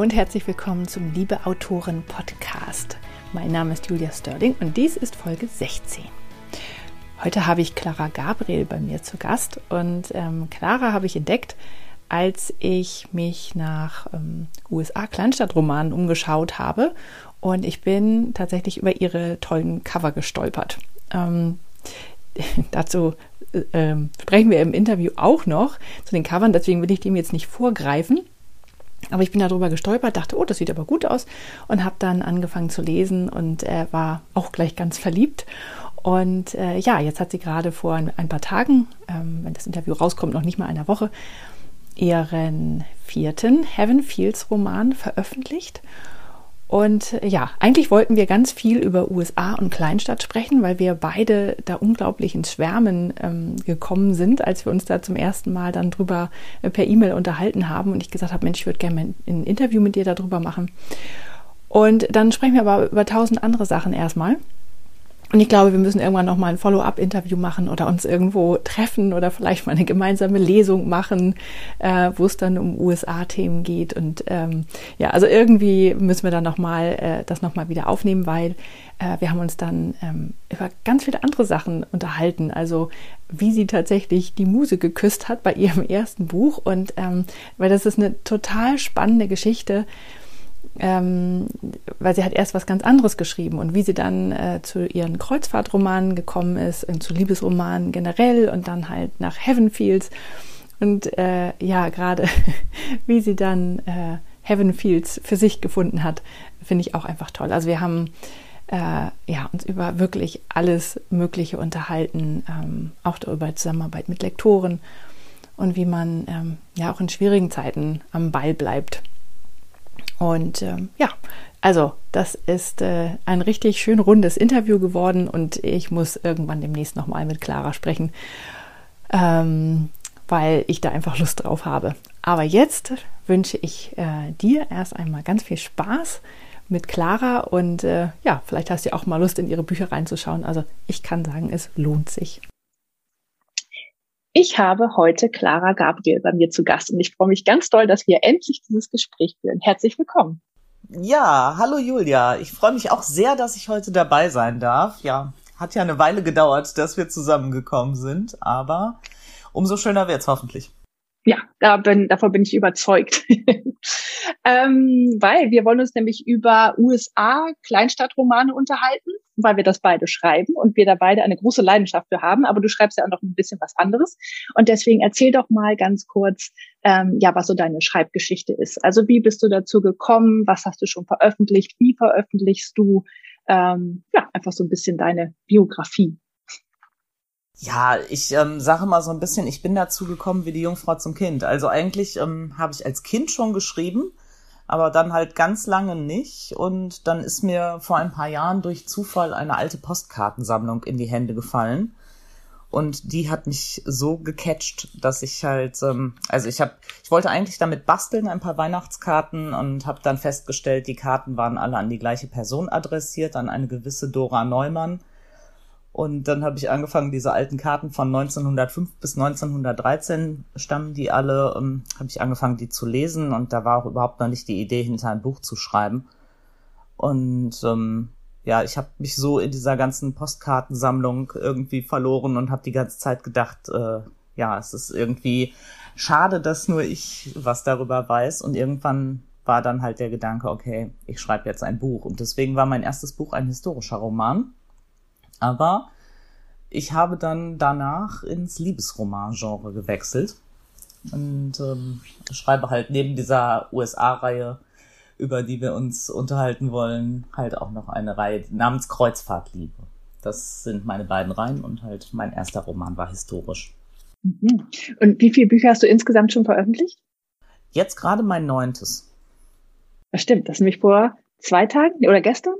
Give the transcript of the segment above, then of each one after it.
Und herzlich willkommen zum Liebe Autoren Podcast. Mein Name ist Julia Sterling und dies ist Folge 16. Heute habe ich Clara Gabriel bei mir zu Gast und ähm, Clara habe ich entdeckt, als ich mich nach ähm, USA-Kleinstadtromanen umgeschaut habe und ich bin tatsächlich über ihre tollen Cover gestolpert. Ähm, dazu äh, sprechen wir im Interview auch noch zu den Covern, deswegen will ich dem jetzt nicht vorgreifen. Aber ich bin darüber gestolpert, dachte, oh, das sieht aber gut aus und habe dann angefangen zu lesen und äh, war auch gleich ganz verliebt. Und äh, ja, jetzt hat sie gerade vor ein, paar Tagen, ähm, wenn das Interview rauskommt, noch nicht mal einer Woche, ihren vierten Heaven Fields Roman veröffentlicht. Und ja, eigentlich wollten wir ganz viel über USA und Kleinstadt sprechen, weil wir beide da unglaublich ins Schwärmen ähm, gekommen sind, als wir uns da zum ersten Mal dann drüber äh, per E-Mail unterhalten haben und ich gesagt habe, Mensch, ich würde gerne ein Interview mit dir darüber machen. Und dann sprechen wir aber über tausend andere Sachen erstmal. Und ich glaube, wir müssen irgendwann noch mal ein Follow-up-Interview machen oder uns irgendwo treffen oder vielleicht mal eine gemeinsame Lesung machen, äh, wo es dann um USA-Themen geht. Und ähm, ja, also irgendwie müssen wir dann noch mal äh, das noch mal wieder aufnehmen, weil äh, wir haben uns dann ähm, über ganz viele andere Sachen unterhalten. Also wie sie tatsächlich die Muse geküsst hat bei ihrem ersten Buch und ähm, weil das ist eine total spannende Geschichte ähm, weil sie hat erst was ganz anderes geschrieben und wie sie dann äh, zu ihren Kreuzfahrtromanen gekommen ist und zu Liebesromanen generell und dann halt nach Heavenfields und äh, ja, gerade wie sie dann äh, Heavenfields für sich gefunden hat, finde ich auch einfach toll. Also wir haben äh, ja, uns über wirklich alles Mögliche unterhalten, ähm, auch darüber Zusammenarbeit mit Lektoren und wie man ähm, ja auch in schwierigen Zeiten am Ball bleibt. Und ähm, ja, also das ist äh, ein richtig schön rundes Interview geworden und ich muss irgendwann demnächst nochmal mit Clara sprechen, ähm, weil ich da einfach Lust drauf habe. Aber jetzt wünsche ich äh, dir erst einmal ganz viel Spaß mit Clara und äh, ja, vielleicht hast du auch mal Lust in ihre Bücher reinzuschauen. Also ich kann sagen, es lohnt sich. Ich habe heute Clara Gabriel bei mir zu Gast und ich freue mich ganz doll, dass wir endlich dieses Gespräch führen. Herzlich willkommen. Ja, hallo Julia. Ich freue mich auch sehr, dass ich heute dabei sein darf. Ja, hat ja eine Weile gedauert, dass wir zusammengekommen sind, aber umso schöner wird's hoffentlich. Ja, da bin, davon bin ich überzeugt. ähm, weil wir wollen uns nämlich über USA Kleinstadtromane unterhalten, weil wir das beide schreiben und wir da beide eine große Leidenschaft für haben. Aber du schreibst ja auch noch ein bisschen was anderes. Und deswegen erzähl doch mal ganz kurz, ähm, ja, was so deine Schreibgeschichte ist. Also wie bist du dazu gekommen? Was hast du schon veröffentlicht? Wie veröffentlichst du? Ähm, ja, einfach so ein bisschen deine Biografie. Ja, ich ähm, sage mal so ein bisschen, ich bin dazu gekommen wie die Jungfrau zum Kind. Also eigentlich ähm, habe ich als Kind schon geschrieben, aber dann halt ganz lange nicht. Und dann ist mir vor ein paar Jahren durch Zufall eine alte Postkartensammlung in die Hände gefallen. Und die hat mich so gecatcht, dass ich halt, ähm, also ich habe, ich wollte eigentlich damit basteln, ein paar Weihnachtskarten und habe dann festgestellt, die Karten waren alle an die gleiche Person adressiert, an eine gewisse Dora Neumann. Und dann habe ich angefangen, diese alten Karten von 1905 bis 1913 stammen die alle, ähm, habe ich angefangen, die zu lesen und da war auch überhaupt noch nicht die Idee, hinter ein Buch zu schreiben. Und ähm, ja, ich habe mich so in dieser ganzen Postkartensammlung irgendwie verloren und habe die ganze Zeit gedacht, äh, ja, es ist irgendwie schade, dass nur ich was darüber weiß. Und irgendwann war dann halt der Gedanke, okay, ich schreibe jetzt ein Buch. Und deswegen war mein erstes Buch ein historischer Roman aber ich habe dann danach ins Liebesroman-Genre gewechselt und ähm, schreibe halt neben dieser USA-Reihe, über die wir uns unterhalten wollen, halt auch noch eine Reihe namens Kreuzfahrtliebe. Das sind meine beiden Reihen und halt mein erster Roman war historisch. Mhm. Und wie viele Bücher hast du insgesamt schon veröffentlicht? Jetzt gerade mein neuntes. Das stimmt, das ist nämlich vor zwei Tagen oder gestern?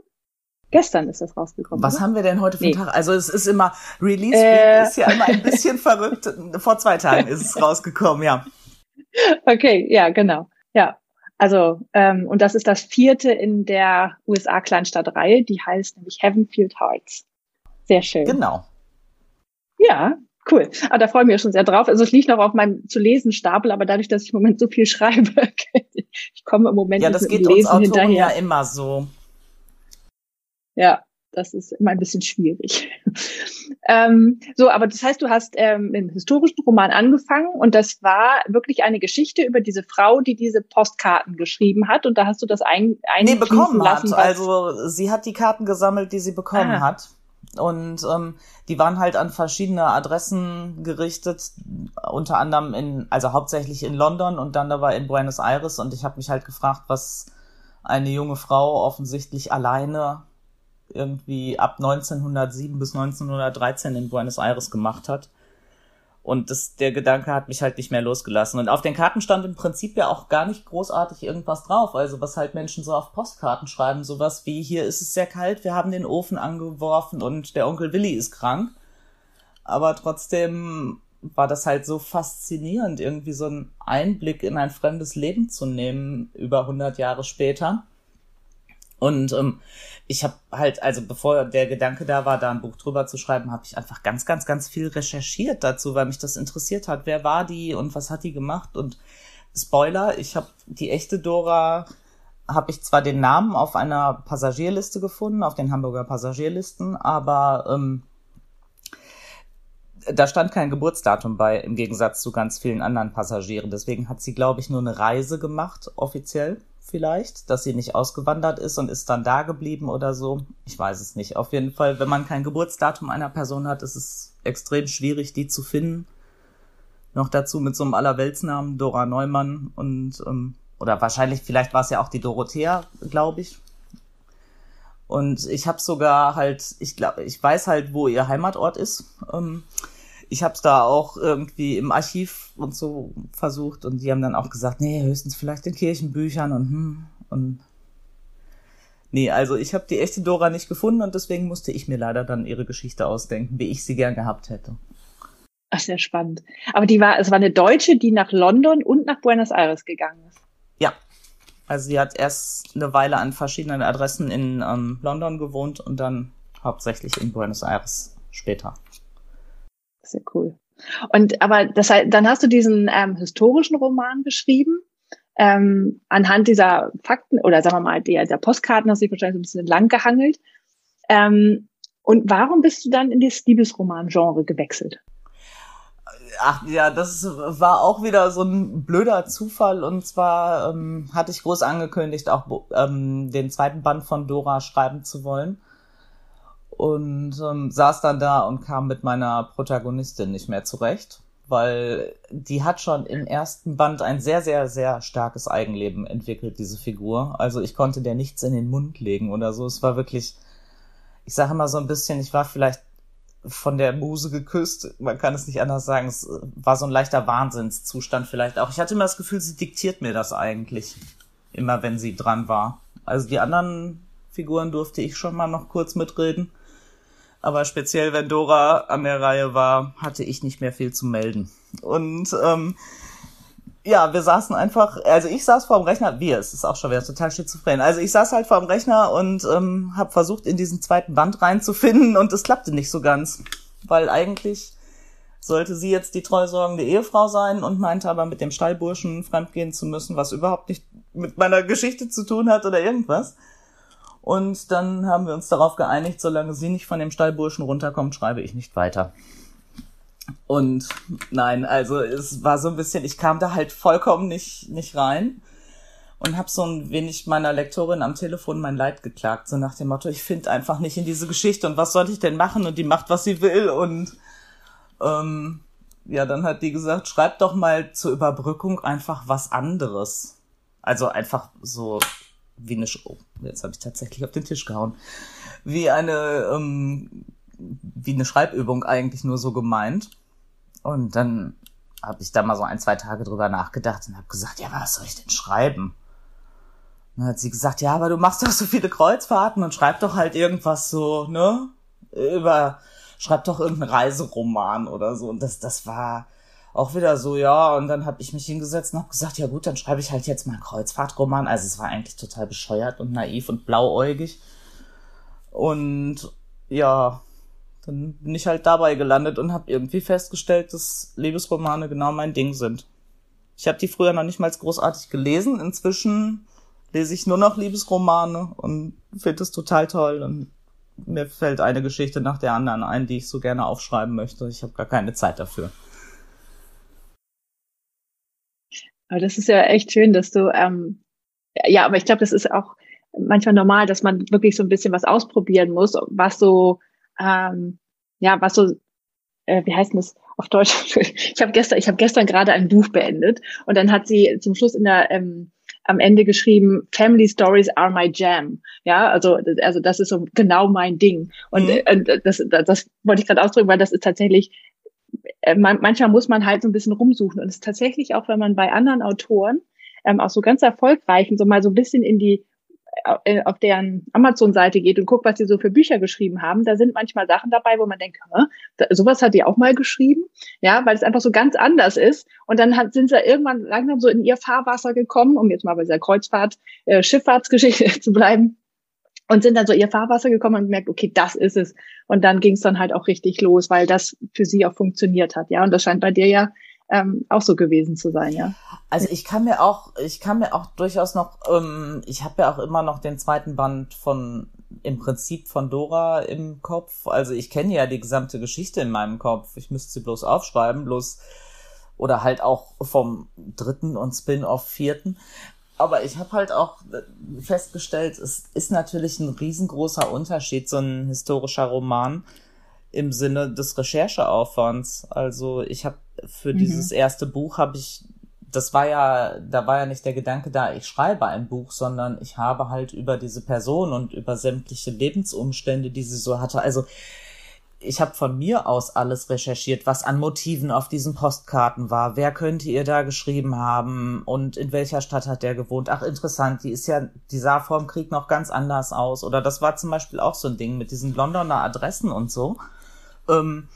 Gestern ist das rausgekommen. Was oder? haben wir denn heute für nee. Tag? Also es ist immer, Release äh, ist ja immer ein bisschen verrückt. Vor zwei Tagen ist es rausgekommen, ja. Okay, ja, genau. Ja. Also, ähm, und das ist das vierte in der USA-Kleinstadtreihe, die heißt nämlich Heavenfield Hearts. Sehr schön. Genau. Ja, cool. Aber da freue ich mich schon sehr drauf. Also es liegt noch auf meinem zu lesen Stapel, aber dadurch, dass ich im Moment so viel schreibe, Ich komme im Moment ja, das geht uns Autoren hinterher. ja immer so. Ja, das ist immer ein bisschen schwierig. ähm, so, aber das heißt, du hast ähm, im historischen Roman angefangen und das war wirklich eine Geschichte über diese Frau, die diese Postkarten geschrieben hat und da hast du das ein, ein nee, bekommen lassen, hat. Also sie hat die Karten gesammelt, die sie bekommen ah. hat. Und ähm, die waren halt an verschiedene Adressen gerichtet, unter anderem in, also hauptsächlich in London und dann aber in Buenos Aires. Und ich habe mich halt gefragt, was eine junge Frau offensichtlich alleine irgendwie ab 1907 bis 1913 in Buenos Aires gemacht hat. Und das, der Gedanke hat mich halt nicht mehr losgelassen. Und auf den Karten stand im Prinzip ja auch gar nicht großartig irgendwas drauf. Also was halt Menschen so auf Postkarten schreiben, sowas wie hier ist es sehr kalt, wir haben den Ofen angeworfen und der Onkel Willi ist krank. Aber trotzdem war das halt so faszinierend, irgendwie so einen Einblick in ein fremdes Leben zu nehmen über 100 Jahre später. Und ähm, ich habe halt, also bevor der Gedanke da war, da ein Buch drüber zu schreiben, habe ich einfach ganz, ganz, ganz viel recherchiert dazu, weil mich das interessiert hat. Wer war die und was hat die gemacht? Und Spoiler, ich habe die echte Dora, habe ich zwar den Namen auf einer Passagierliste gefunden, auf den Hamburger Passagierlisten, aber ähm, da stand kein Geburtsdatum bei, im Gegensatz zu ganz vielen anderen Passagieren. Deswegen hat sie, glaube ich, nur eine Reise gemacht, offiziell vielleicht, dass sie nicht ausgewandert ist und ist dann da geblieben oder so. Ich weiß es nicht. Auf jeden Fall, wenn man kein Geburtsdatum einer Person hat, ist es extrem schwierig, die zu finden. Noch dazu mit so einem Allerweltsnamen Dora Neumann und ähm, oder wahrscheinlich, vielleicht war es ja auch die Dorothea, glaube ich. Und ich habe sogar halt, ich glaube, ich weiß halt, wo ihr Heimatort ist. Ähm, ich habe es da auch irgendwie im Archiv und so versucht und die haben dann auch gesagt, nee, höchstens vielleicht in Kirchenbüchern und hm und nee, also ich habe die echte Dora nicht gefunden und deswegen musste ich mir leider dann ihre Geschichte ausdenken, wie ich sie gern gehabt hätte. Ach, sehr spannend. Aber die war, es war eine Deutsche, die nach London und nach Buenos Aires gegangen ist. Ja. Also sie hat erst eine Weile an verschiedenen Adressen in ähm, London gewohnt und dann hauptsächlich in Buenos Aires später sehr cool. Und aber das heißt, dann hast du diesen ähm, historischen Roman geschrieben. Ähm, anhand dieser Fakten oder sagen wir mal der, der Postkarten hast du dich wahrscheinlich ein bisschen lang gehangelt. Ähm, und warum bist du dann in das Liebesroman-Genre gewechselt? Ach ja, das war auch wieder so ein blöder Zufall. Und zwar ähm, hatte ich groß angekündigt, auch ähm, den zweiten Band von Dora schreiben zu wollen und ähm, saß dann da und kam mit meiner Protagonistin nicht mehr zurecht, weil die hat schon im ersten Band ein sehr, sehr, sehr starkes Eigenleben entwickelt, diese Figur. Also ich konnte der nichts in den Mund legen oder so. Es war wirklich, ich sage immer so ein bisschen, ich war vielleicht von der Muse geküsst. Man kann es nicht anders sagen. Es war so ein leichter Wahnsinnszustand vielleicht auch. Ich hatte immer das Gefühl, sie diktiert mir das eigentlich. Immer wenn sie dran war. Also die anderen Figuren durfte ich schon mal noch kurz mitreden. Aber speziell, wenn Dora an der Reihe war, hatte ich nicht mehr viel zu melden. Und ähm, ja, wir saßen einfach, also ich saß vor dem Rechner, wir, es ist auch schon wieder total schizophren. Also ich saß halt vor dem Rechner und ähm, habe versucht, in diesen zweiten Band reinzufinden und es klappte nicht so ganz. Weil eigentlich sollte sie jetzt die treusorgende Ehefrau sein und meinte aber mit dem Stallburschen fremdgehen zu müssen, was überhaupt nicht mit meiner Geschichte zu tun hat oder irgendwas. Und dann haben wir uns darauf geeinigt, solange sie nicht von dem Stallburschen runterkommt, schreibe ich nicht weiter. Und nein, also es war so ein bisschen, ich kam da halt vollkommen nicht, nicht rein und habe so ein wenig meiner Lektorin am Telefon mein Leid geklagt, so nach dem Motto, ich finde einfach nicht in diese Geschichte und was soll ich denn machen und die macht, was sie will und ähm, ja, dann hat die gesagt, schreib doch mal zur Überbrückung einfach was anderes. Also einfach so wie eine, oh, jetzt habe ich tatsächlich auf den Tisch gehauen, wie eine, ähm, wie eine Schreibübung eigentlich nur so gemeint. Und dann habe ich da mal so ein, zwei Tage drüber nachgedacht und habe gesagt, ja, was soll ich denn schreiben? Und dann hat sie gesagt, ja, aber du machst doch so viele Kreuzfahrten und schreib doch halt irgendwas so, ne? Über, schreib doch irgendeinen Reiseroman oder so. Und das, das war, auch wieder so, ja, und dann habe ich mich hingesetzt und habe gesagt, ja gut, dann schreibe ich halt jetzt mal einen Kreuzfahrtroman. Also es war eigentlich total bescheuert und naiv und blauäugig. Und ja, dann bin ich halt dabei gelandet und habe irgendwie festgestellt, dass Liebesromane genau mein Ding sind. Ich habe die früher noch nicht mal großartig gelesen. Inzwischen lese ich nur noch Liebesromane und finde es total toll. Und mir fällt eine Geschichte nach der anderen ein, die ich so gerne aufschreiben möchte. Ich habe gar keine Zeit dafür. Aber das ist ja echt schön, dass du, ähm, ja, aber ich glaube, das ist auch manchmal normal, dass man wirklich so ein bisschen was ausprobieren muss, was so, ähm, ja, was so, äh, wie heißt das auf Deutsch? ich habe gestern, ich habe gestern gerade ein Buch beendet und dann hat sie zum Schluss in der ähm, am Ende geschrieben, Family Stories are my jam. Ja, also, also das ist so genau mein Ding. Und, mhm. und das, das, das wollte ich gerade ausdrücken, weil das ist tatsächlich, äh, man, manchmal muss man halt so ein bisschen rumsuchen. Und es ist tatsächlich auch, wenn man bei anderen Autoren, ähm, auch so ganz erfolgreichen, so mal so ein bisschen in die äh, auf deren Amazon-Seite geht und guckt, was sie so für Bücher geschrieben haben, da sind manchmal Sachen dabei, wo man denkt, da, sowas hat die auch mal geschrieben, ja, weil es einfach so ganz anders ist. Und dann hat, sind sie irgendwann langsam so in ihr Fahrwasser gekommen, um jetzt mal bei dieser Kreuzfahrt, äh, Schifffahrtsgeschichte zu bleiben, und sind dann so ihr Fahrwasser gekommen und gemerkt, okay, das ist es. Und dann ging es dann halt auch richtig los, weil das für sie auch funktioniert hat, ja. Und das scheint bei dir ja ähm, auch so gewesen zu sein, ja. Also ich kann mir auch, ich kann mir auch durchaus noch, ähm, ich habe ja auch immer noch den zweiten Band von im Prinzip von Dora im Kopf. Also ich kenne ja die gesamte Geschichte in meinem Kopf. Ich müsste sie bloß aufschreiben, bloß oder halt auch vom dritten und Spin-off vierten. Aber ich habe halt auch festgestellt, es ist natürlich ein riesengroßer Unterschied, so ein historischer Roman im Sinne des Rechercheaufwands. Also ich habe für mhm. dieses erste Buch habe ich, das war ja, da war ja nicht der Gedanke da, ich schreibe ein Buch, sondern ich habe halt über diese Person und über sämtliche Lebensumstände, die sie so hatte. Also ich habe von mir aus alles recherchiert, was an Motiven auf diesen Postkarten war. Wer könnte ihr da geschrieben haben und in welcher Stadt hat der gewohnt? Ach, interessant, die ist ja, die sah vor dem Krieg noch ganz anders aus. Oder das war zum Beispiel auch so ein Ding mit diesen Londoner Adressen und so. Ähm,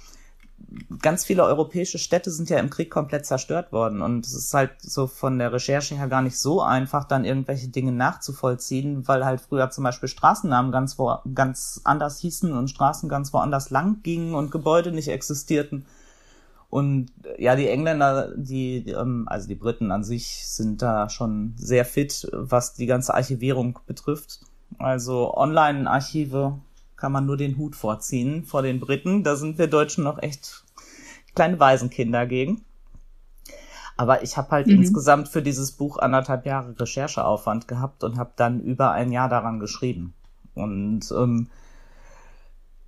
ganz viele europäische Städte sind ja im Krieg komplett zerstört worden und es ist halt so von der Recherche her gar nicht so einfach, dann irgendwelche Dinge nachzuvollziehen, weil halt früher zum Beispiel Straßennamen ganz wo, ganz anders hießen und Straßen ganz woanders lang gingen und Gebäude nicht existierten. Und ja, die Engländer, die, ähm, also die Briten an sich sind da schon sehr fit, was die ganze Archivierung betrifft. Also Online-Archive kann man nur den Hut vorziehen vor den Briten. Da sind wir Deutschen noch echt kleine Waisenkinder gegen. Aber ich habe halt mhm. insgesamt für dieses Buch anderthalb Jahre Rechercheaufwand gehabt und habe dann über ein Jahr daran geschrieben. Und ähm,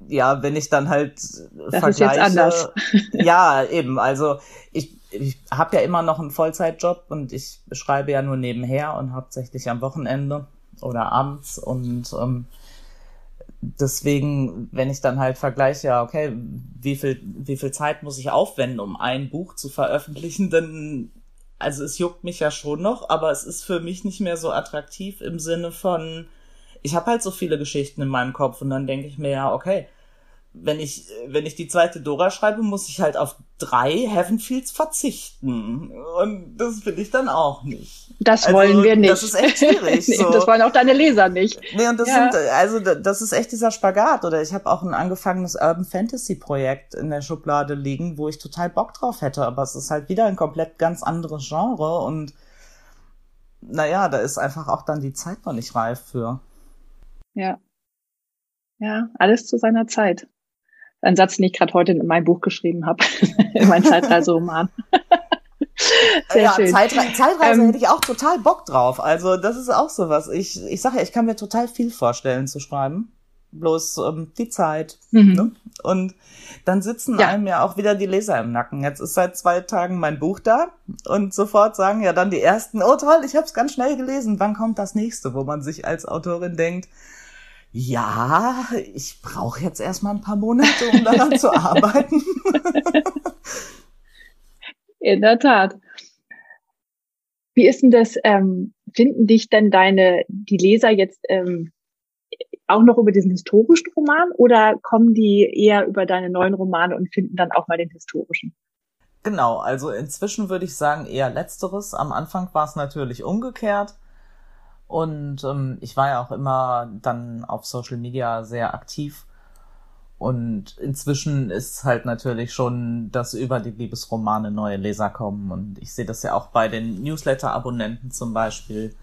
ja, wenn ich dann halt das vergleiche, ist jetzt anders. ja, eben. Also ich, ich habe ja immer noch einen Vollzeitjob und ich schreibe ja nur nebenher und hauptsächlich am Wochenende oder abends und ähm, deswegen, wenn ich dann halt vergleiche, ja, okay, wie viel, wie viel Zeit muss ich aufwenden, um ein Buch zu veröffentlichen, dann, also es juckt mich ja schon noch, aber es ist für mich nicht mehr so attraktiv im Sinne von, ich habe halt so viele Geschichten in meinem Kopf und dann denke ich mir ja, okay, wenn ich, wenn ich die zweite Dora schreibe, muss ich halt auf drei Heavenfields verzichten. Und das will ich dann auch nicht. Das also, wollen wir nicht. Das ist echt schwierig. nee, so. Das wollen auch deine Leser nicht. Nee, und das ja. sind, also das ist echt dieser Spagat. Oder ich habe auch ein angefangenes Urban Fantasy Projekt in der Schublade liegen, wo ich total Bock drauf hätte. Aber es ist halt wieder ein komplett ganz anderes Genre und naja, da ist einfach auch dann die Zeit noch nicht reif für. Ja. Ja, alles zu seiner Zeit. Ein Satz, den ich gerade heute in meinem Buch geschrieben habe, in meinem Zeitreiseroman. Sehr ja, schön. Zeitre Zeitreise ähm, hätte ich auch total Bock drauf. Also das ist auch so was. Ich, ich sage ja, ich kann mir total viel vorstellen zu schreiben. Bloß ähm, die Zeit. Mhm. Ne? Und dann sitzen ja. einem ja auch wieder die Leser im Nacken. Jetzt ist seit zwei Tagen mein Buch da und sofort sagen ja dann die ersten, oh toll, ich habe es ganz schnell gelesen. Wann kommt das nächste? Wo man sich als Autorin denkt, ja, ich brauche jetzt erstmal ein paar Monate, um daran zu arbeiten. In der Tat. Wie ist denn das? Ähm, finden dich denn deine die Leser jetzt ähm, auch noch über diesen historischen Roman oder kommen die eher über deine neuen Romane und finden dann auch mal den historischen? Genau, also inzwischen würde ich sagen eher letzteres. Am Anfang war es natürlich umgekehrt. Und ähm, ich war ja auch immer dann auf Social Media sehr aktiv. und inzwischen ist halt natürlich schon, dass über die Liebesromane neue Leser kommen. Und ich sehe das ja auch bei den Newsletter-Abonnenten zum Beispiel.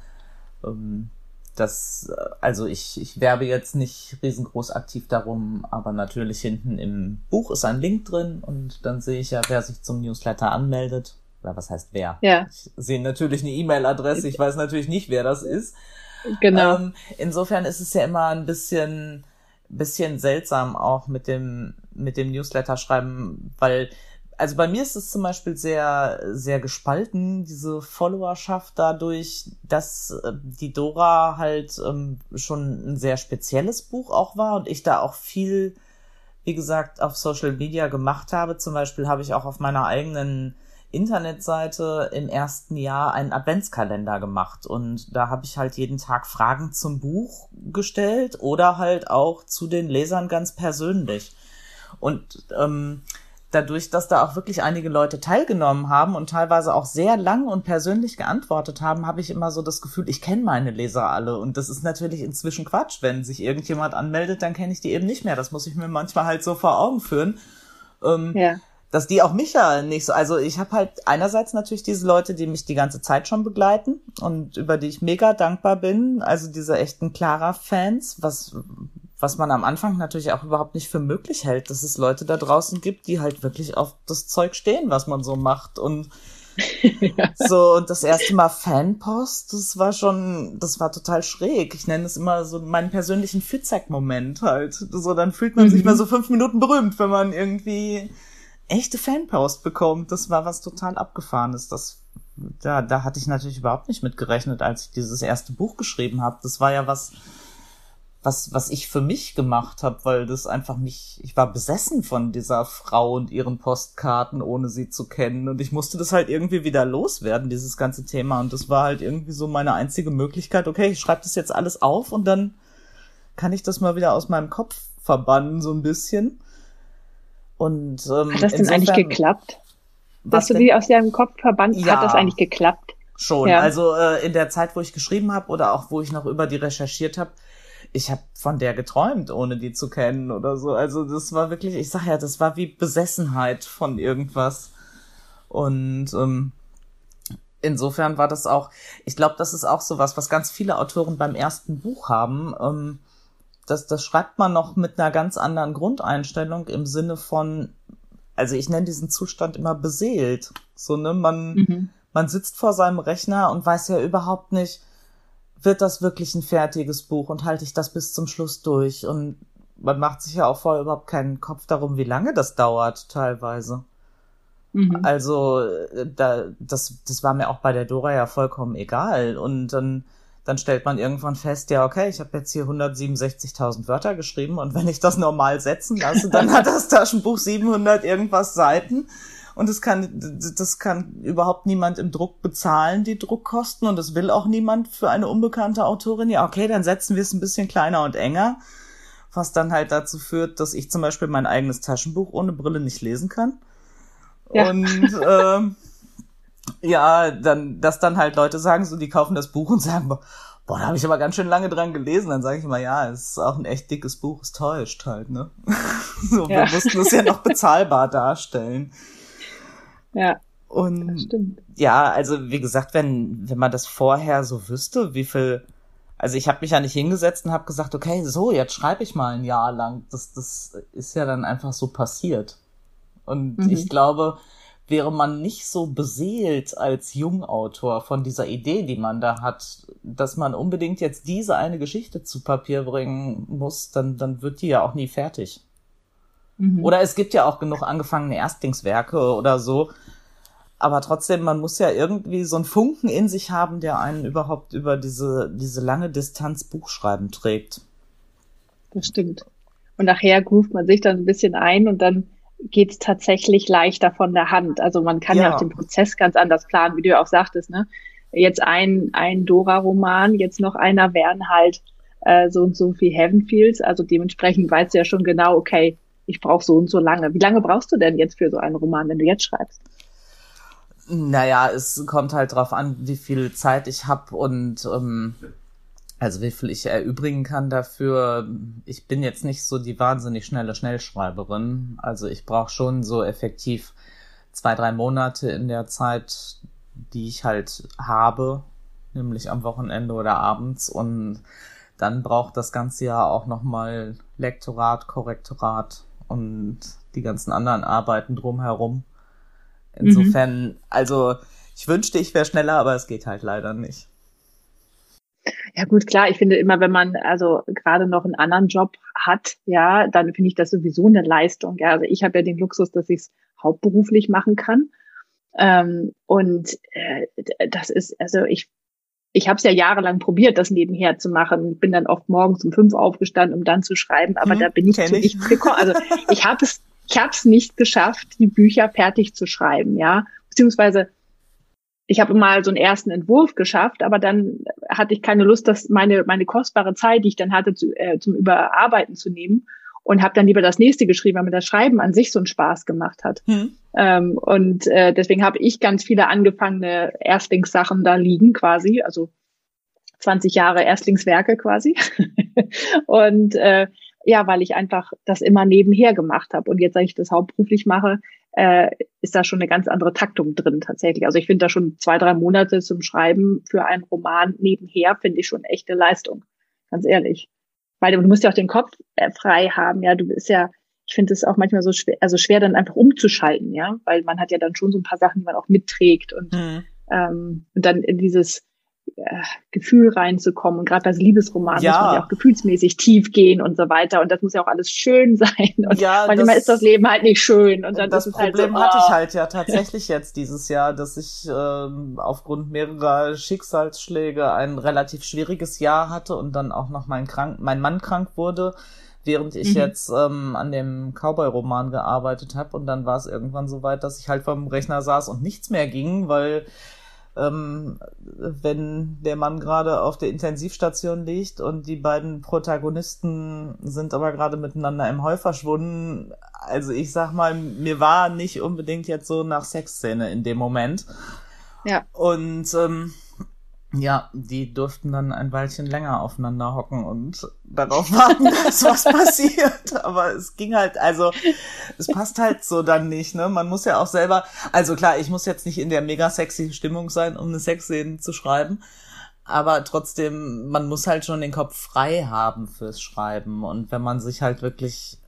Ähm, das, äh, also ich, ich werbe jetzt nicht riesengroß aktiv darum, aber natürlich hinten im Buch ist ein Link drin und dann sehe ich ja, wer sich zum Newsletter anmeldet. Oder was heißt wer? Ja. Ich sehe natürlich eine E-Mail-Adresse, ich weiß natürlich nicht, wer das ist. Genau. Ähm, insofern ist es ja immer ein bisschen, bisschen seltsam auch mit dem, mit dem Newsletter schreiben, weil also bei mir ist es zum Beispiel sehr, sehr gespalten, diese Followerschaft dadurch, dass äh, die Dora halt ähm, schon ein sehr spezielles Buch auch war und ich da auch viel, wie gesagt, auf Social Media gemacht habe. Zum Beispiel habe ich auch auf meiner eigenen Internetseite im ersten Jahr einen Adventskalender gemacht und da habe ich halt jeden Tag Fragen zum Buch gestellt oder halt auch zu den Lesern ganz persönlich. Und ähm, dadurch, dass da auch wirklich einige Leute teilgenommen haben und teilweise auch sehr lang und persönlich geantwortet haben, habe ich immer so das Gefühl, ich kenne meine Leser alle. Und das ist natürlich inzwischen Quatsch. Wenn sich irgendjemand anmeldet, dann kenne ich die eben nicht mehr. Das muss ich mir manchmal halt so vor Augen führen. Ähm, ja dass die auch mich ja nicht so, also ich habe halt einerseits natürlich diese Leute, die mich die ganze Zeit schon begleiten und über die ich mega dankbar bin, also diese echten Clara-Fans, was, was man am Anfang natürlich auch überhaupt nicht für möglich hält, dass es Leute da draußen gibt, die halt wirklich auf das Zeug stehen, was man so macht und so, und das erste Mal Fanpost, das war schon, das war total schräg. Ich nenne es immer so meinen persönlichen Fitzek-Moment halt. So, dann fühlt man mhm. sich mal so fünf Minuten berühmt, wenn man irgendwie echte Fanpost bekommt. Das war was total abgefahrenes. Das, da, da hatte ich natürlich überhaupt nicht mit gerechnet, als ich dieses erste Buch geschrieben habe. Das war ja was, was, was ich für mich gemacht habe, weil das einfach mich, ich war besessen von dieser Frau und ihren Postkarten, ohne sie zu kennen. Und ich musste das halt irgendwie wieder loswerden, dieses ganze Thema. Und das war halt irgendwie so meine einzige Möglichkeit. Okay, ich schreibe das jetzt alles auf und dann kann ich das mal wieder aus meinem Kopf verbannen, so ein bisschen. Und, ähm, hat das denn eigentlich geklappt? Dass du die aus deinem Kopf verbannt, ja, hat das eigentlich geklappt? Schon. Ja. Also äh, in der Zeit, wo ich geschrieben habe oder auch wo ich noch über die recherchiert habe, ich habe von der geträumt, ohne die zu kennen oder so. Also das war wirklich, ich sag ja, das war wie Besessenheit von irgendwas. Und ähm, insofern war das auch, ich glaube, das ist auch sowas, was ganz viele Autoren beim ersten Buch haben. Ähm, das, das schreibt man noch mit einer ganz anderen Grundeinstellung im Sinne von, also ich nenne diesen Zustand immer beseelt. So, ne, man, mhm. man sitzt vor seinem Rechner und weiß ja überhaupt nicht, wird das wirklich ein fertiges Buch und halte ich das bis zum Schluss durch? Und man macht sich ja auch vorher überhaupt keinen Kopf darum, wie lange das dauert, teilweise. Mhm. Also, äh, da, das, das war mir auch bei der Dora ja vollkommen egal. Und dann dann stellt man irgendwann fest, ja, okay, ich habe jetzt hier 167.000 Wörter geschrieben und wenn ich das normal setzen lasse, dann hat das Taschenbuch 700 irgendwas Seiten und das kann, das kann überhaupt niemand im Druck bezahlen, die Druckkosten und das will auch niemand für eine unbekannte Autorin. Ja, okay, dann setzen wir es ein bisschen kleiner und enger, was dann halt dazu führt, dass ich zum Beispiel mein eigenes Taschenbuch ohne Brille nicht lesen kann. Ja. Und ähm, ja, dann, dass dann halt Leute sagen, so, die kaufen das Buch und sagen, boah, da habe ich aber ganz schön lange dran gelesen. Dann sage ich immer, ja, es ist auch ein echt dickes Buch, es täuscht halt, ne? so, ja. wir mussten es ja noch bezahlbar darstellen. Ja. Und ja, also wie gesagt, wenn, wenn man das vorher so wüsste, wie viel, also ich habe mich ja nicht hingesetzt und habe gesagt, okay, so, jetzt schreibe ich mal ein Jahr lang. Das, das ist ja dann einfach so passiert. Und mhm. ich glaube, wäre man nicht so beseelt als Jungautor von dieser Idee, die man da hat, dass man unbedingt jetzt diese eine Geschichte zu Papier bringen muss, dann, dann wird die ja auch nie fertig. Mhm. Oder es gibt ja auch genug angefangene Erstlingswerke oder so. Aber trotzdem, man muss ja irgendwie so einen Funken in sich haben, der einen überhaupt über diese, diese lange Distanz Buchschreiben trägt. Das stimmt. Und nachher ruft man sich dann ein bisschen ein und dann geht es tatsächlich leichter von der Hand. Also man kann ja. ja. auch den Prozess ganz anders planen, wie du ja auch sagtest, ne? Jetzt ein, ein Dora-Roman, jetzt noch einer wären halt äh, so und so viel Heavenfields. Also dementsprechend weißt du ja schon genau, okay, ich brauche so und so lange. Wie lange brauchst du denn jetzt für so einen Roman, wenn du jetzt schreibst? Naja, es kommt halt drauf an, wie viel Zeit ich habe und ähm, Also wie viel ich erübrigen kann dafür, ich bin jetzt nicht so die wahnsinnig schnelle Schnellschreiberin. Also ich brauche schon so effektiv zwei, drei Monate in der Zeit, die ich halt habe, nämlich am Wochenende oder abends. Und dann braucht das ganze Jahr auch nochmal Lektorat, Korrektorat und die ganzen anderen Arbeiten drumherum. Insofern, mhm. also ich wünschte, ich wäre schneller, aber es geht halt leider nicht. Ja gut, klar, ich finde immer, wenn man also gerade noch einen anderen Job hat, ja, dann finde ich das sowieso eine Leistung. Ja, also ich habe ja den Luxus, dass ich es hauptberuflich machen kann. Ähm, und äh, das ist, also ich, ich habe es ja jahrelang probiert, das nebenher zu machen. Bin dann oft morgens um fünf aufgestanden, um dann zu schreiben, aber hm, da bin ich zu nichts gekommen. Also ich habe es, ich habe es nicht geschafft, die Bücher fertig zu schreiben, ja, beziehungsweise ich habe mal so einen ersten Entwurf geschafft, aber dann hatte ich keine Lust, dass meine meine kostbare Zeit, die ich dann hatte, zu, äh, zum Überarbeiten zu nehmen und habe dann lieber das nächste geschrieben, weil mir das Schreiben an sich so einen Spaß gemacht hat. Hm. Ähm, und äh, deswegen habe ich ganz viele angefangene Erstlingssachen da liegen quasi, also 20 Jahre Erstlingswerke quasi. und äh, ja, weil ich einfach das immer nebenher gemacht habe. Und jetzt, seit ich das hauptberuflich mache, äh, ist da schon eine ganz andere Taktung drin tatsächlich. Also ich finde da schon zwei, drei Monate zum Schreiben für einen Roman nebenher, finde ich schon echte Leistung. Ganz ehrlich. Weil du musst ja auch den Kopf äh, frei haben, ja. Du bist ja, ich finde es auch manchmal so schwer, also schwer dann einfach umzuschalten, ja, weil man hat ja dann schon so ein paar Sachen, die man auch mitträgt und, mhm. ähm, und dann dieses Gefühl reinzukommen. Und gerade als Liebesroman ja. muss man ja auch gefühlsmäßig tief gehen und so weiter. Und das muss ja auch alles schön sein. Und ja, manchmal das, ist das Leben halt nicht schön. Und dann das ist Problem halt so, oh. hatte ich halt ja tatsächlich jetzt dieses Jahr, dass ich ähm, aufgrund mehrerer Schicksalsschläge ein relativ schwieriges Jahr hatte und dann auch noch mein, krank, mein Mann krank wurde während ich mhm. jetzt ähm, an dem Cowboy-Roman gearbeitet habe und dann war es irgendwann so weit, dass ich halt vom Rechner saß und nichts mehr ging, weil ähm, wenn der Mann gerade auf der Intensivstation liegt und die beiden Protagonisten sind aber gerade miteinander im Heu verschwunden. Also ich sag mal, mir war nicht unbedingt jetzt so nach Sexszene in dem Moment. Ja. Und ähm, ja, die durften dann ein Weilchen länger aufeinander hocken und darauf warten, dass was passiert. Aber es ging halt, also es passt halt so dann nicht, ne? Man muss ja auch selber, also klar, ich muss jetzt nicht in der mega sexy Stimmung sein, um eine Sexszene zu schreiben. Aber trotzdem, man muss halt schon den Kopf frei haben fürs Schreiben. Und wenn man sich halt wirklich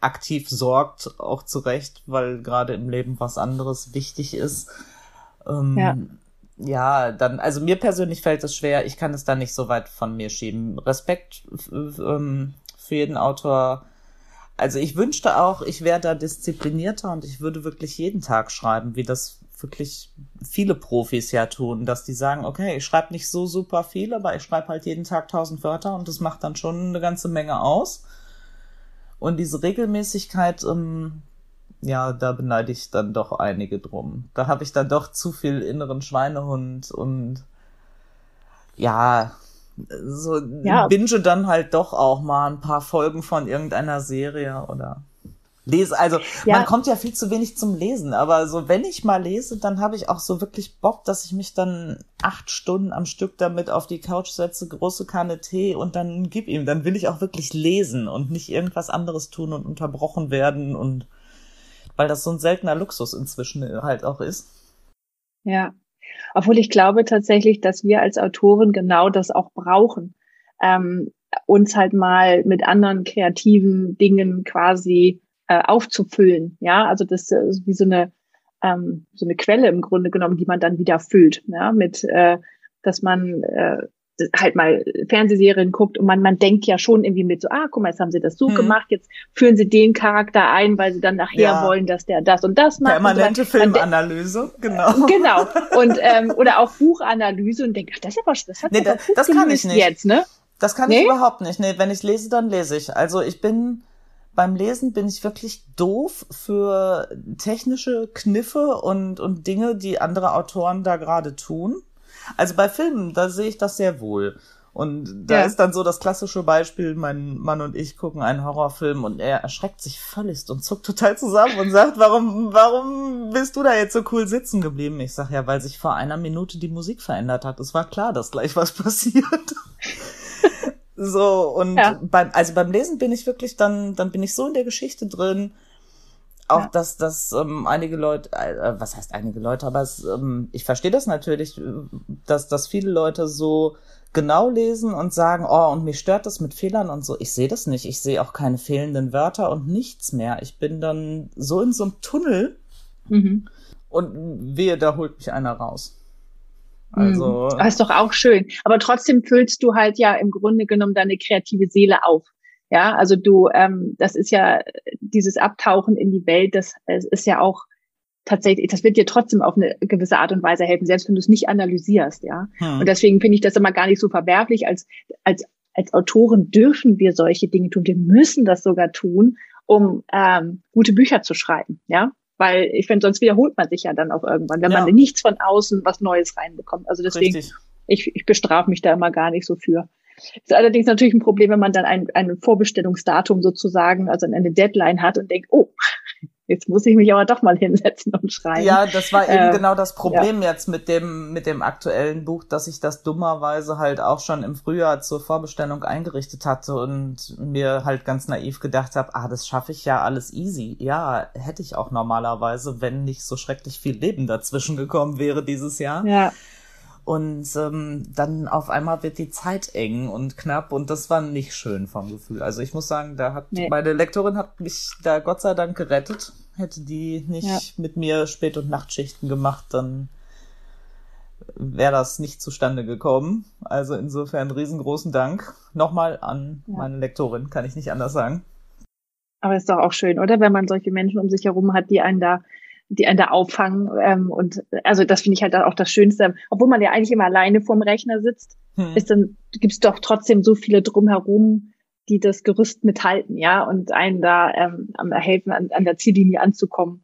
aktiv sorgt, auch zurecht, weil gerade im Leben was anderes wichtig ist, ähm, ja ja, dann, also mir persönlich fällt es schwer, ich kann es dann nicht so weit von mir schieben. Respekt ähm, für jeden Autor. Also ich wünschte auch, ich wäre da disziplinierter und ich würde wirklich jeden Tag schreiben, wie das wirklich viele Profis ja tun, dass die sagen, okay, ich schreibe nicht so super viel, aber ich schreibe halt jeden Tag tausend Wörter und das macht dann schon eine ganze Menge aus. Und diese Regelmäßigkeit, ähm, ja, da beneide ich dann doch einige drum. Da habe ich dann doch zu viel inneren Schweinehund und ja, so ja. binge dann halt doch auch mal ein paar Folgen von irgendeiner Serie oder lese. Also ja. man kommt ja viel zu wenig zum Lesen, aber so wenn ich mal lese, dann habe ich auch so wirklich Bock, dass ich mich dann acht Stunden am Stück damit auf die Couch setze, große Kanne Tee und dann gib ihm. Dann will ich auch wirklich lesen und nicht irgendwas anderes tun und unterbrochen werden und weil das so ein seltener Luxus inzwischen halt auch ist. Ja, obwohl ich glaube tatsächlich, dass wir als Autoren genau das auch brauchen, ähm, uns halt mal mit anderen kreativen Dingen quasi äh, aufzufüllen. Ja, also das ist wie so eine ähm, so eine Quelle im Grunde genommen, die man dann wieder füllt. Ja, mit äh, dass man äh, halt mal Fernsehserien guckt und man, man denkt ja schon irgendwie mit so, ah, guck mal, jetzt haben sie das so hm. gemacht, jetzt führen sie den Charakter ein, weil sie dann nachher ja. wollen, dass der das und das macht. Permanente Filmanalyse, genau. Genau. Und, ähm, oder auch Buchanalyse und denkt, ach, das ist was, das hat nee, das, das kann ich nicht. jetzt, ne? Das kann nee? ich überhaupt nicht. Nee, wenn ich lese, dann lese ich. Also ich bin, beim Lesen bin ich wirklich doof für technische Kniffe und, und Dinge, die andere Autoren da gerade tun. Also bei Filmen, da sehe ich das sehr wohl. Und da ja. ist dann so das klassische Beispiel, mein Mann und ich gucken einen Horrorfilm und er erschreckt sich völlig und zuckt total zusammen und sagt, warum, warum bist du da jetzt so cool sitzen geblieben? Ich sag ja, weil sich vor einer Minute die Musik verändert hat. Es war klar, dass gleich was passiert. So, und ja. beim, also beim Lesen bin ich wirklich dann, dann bin ich so in der Geschichte drin. Auch, ja. dass, dass ähm, einige Leute, äh, was heißt einige Leute, aber es, ähm, ich verstehe das natürlich, dass, dass viele Leute so genau lesen und sagen, oh, und mich stört das mit Fehlern und so. Ich sehe das nicht. Ich sehe auch keine fehlenden Wörter und nichts mehr. Ich bin dann so in so einem Tunnel mhm. und wehe, da holt mich einer raus. Also. Das ist doch auch schön. Aber trotzdem füllst du halt ja im Grunde genommen deine kreative Seele auf. Ja, also du, ähm, das ist ja dieses Abtauchen in die Welt, das, das ist ja auch tatsächlich, das wird dir trotzdem auf eine gewisse Art und Weise helfen, selbst wenn du es nicht analysierst, ja. Hm. Und deswegen finde ich das immer gar nicht so verwerflich. Als, als, als Autoren dürfen wir solche Dinge tun. Wir müssen das sogar tun, um ähm, gute Bücher zu schreiben, ja. Weil ich finde, sonst wiederholt man sich ja dann auch irgendwann, wenn ja. man nichts von außen was Neues reinbekommt. Also deswegen, Richtig. ich, ich bestrafe mich da immer gar nicht so für. Ist allerdings natürlich ein Problem, wenn man dann ein, ein Vorbestellungsdatum sozusagen, also eine Deadline hat und denkt, oh, jetzt muss ich mich aber doch mal hinsetzen und schreiben. Ja, das war eben äh, genau das Problem ja. jetzt mit dem, mit dem aktuellen Buch, dass ich das dummerweise halt auch schon im Frühjahr zur Vorbestellung eingerichtet hatte und mir halt ganz naiv gedacht habe, ah, das schaffe ich ja alles easy. Ja, hätte ich auch normalerweise, wenn nicht so schrecklich viel Leben dazwischen gekommen wäre dieses Jahr. Ja. Und ähm, dann auf einmal wird die Zeit eng und knapp und das war nicht schön vom Gefühl. Also ich muss sagen, da hat nee. meine Lektorin hat mich da Gott sei Dank gerettet. Hätte die nicht ja. mit mir Spät- und Nachtschichten gemacht, dann wäre das nicht zustande gekommen. Also insofern riesengroßen Dank nochmal an ja. meine Lektorin, kann ich nicht anders sagen. Aber ist doch auch schön, oder? Wenn man solche Menschen um sich herum hat, die einen da die einen da auffangen. Ähm, und also das finde ich halt auch das Schönste. Obwohl man ja eigentlich immer alleine vorm Rechner sitzt, hm. ist dann gibt's doch trotzdem so viele drumherum, die das Gerüst mithalten, ja, und einen da ähm, helfen, an, an der Ziellinie anzukommen.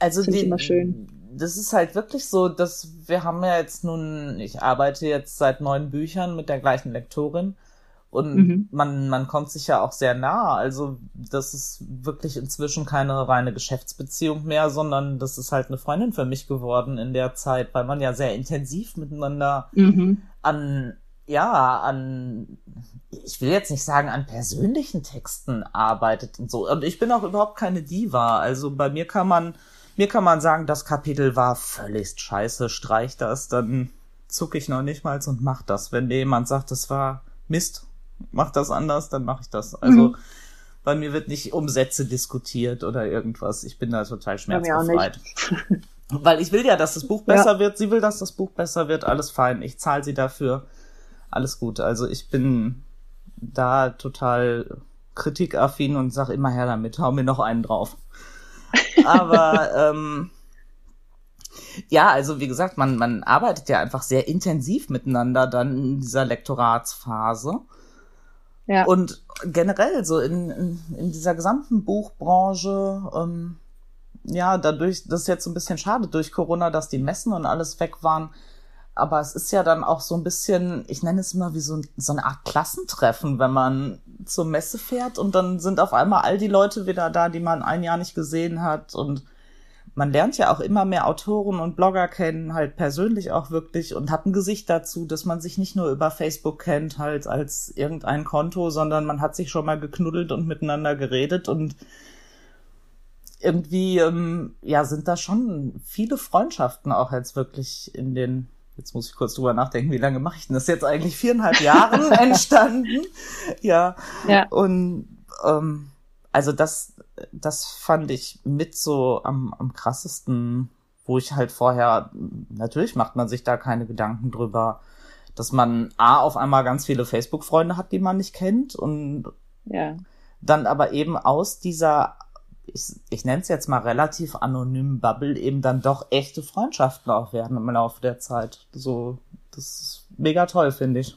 Also das die, immer schön. Das ist halt wirklich so, dass wir haben ja jetzt nun, ich arbeite jetzt seit neun Büchern mit der gleichen Lektorin und mhm. man, man kommt sich ja auch sehr nah. Also das ist wirklich inzwischen keine reine Geschäftsbeziehung mehr, sondern das ist halt eine Freundin für mich geworden in der Zeit, weil man ja sehr intensiv miteinander mhm. an, ja, an, ich will jetzt nicht sagen, an persönlichen Texten arbeitet und so. Und ich bin auch überhaupt keine Diva. Also bei mir kann man, mir kann man sagen, das Kapitel war völlig scheiße, streich das, dann zucke ich noch nicht mal und mach das. Wenn mir jemand sagt, das war Mist, mach das anders, dann mache ich das. Also mhm. bei mir wird nicht um Sätze diskutiert oder irgendwas. Ich bin da total schmerzbefreit. Weil ich will ja, dass das Buch besser ja. wird. Sie will, dass das Buch besser wird. Alles fein. Ich zahle sie dafür. Alles gut. Also ich bin da total kritikaffin und sag immer her damit. Hau mir noch einen drauf. Aber ähm, ja, also wie gesagt, man, man arbeitet ja einfach sehr intensiv miteinander dann in dieser Lektoratsphase. Ja. Und generell so in, in, in dieser gesamten Buchbranche, ähm, ja, dadurch, das ist jetzt so ein bisschen schade durch Corona, dass die Messen und alles weg waren. Aber es ist ja dann auch so ein bisschen, ich nenne es immer wie so, so eine Art Klassentreffen, wenn man zur Messe fährt und dann sind auf einmal all die Leute wieder da, die man ein Jahr nicht gesehen hat und man lernt ja auch immer mehr Autoren und Blogger kennen, halt persönlich auch wirklich und hat ein Gesicht dazu, dass man sich nicht nur über Facebook kennt, halt als irgendein Konto, sondern man hat sich schon mal geknuddelt und miteinander geredet und irgendwie, ähm, ja, sind da schon viele Freundschaften auch jetzt wirklich in den, jetzt muss ich kurz drüber nachdenken, wie lange mache ich denn das jetzt eigentlich? Viereinhalb Jahren entstanden. Ja. ja. Und ähm, also das, das fand ich mit so am, am krassesten, wo ich halt vorher, natürlich macht man sich da keine Gedanken drüber, dass man A, auf einmal ganz viele Facebook-Freunde hat, die man nicht kennt und ja. dann aber eben aus dieser, ich, ich nenne es jetzt mal relativ anonymen Bubble, eben dann doch echte Freundschaften auch werden im Laufe der Zeit. So, das ist mega toll, finde ich.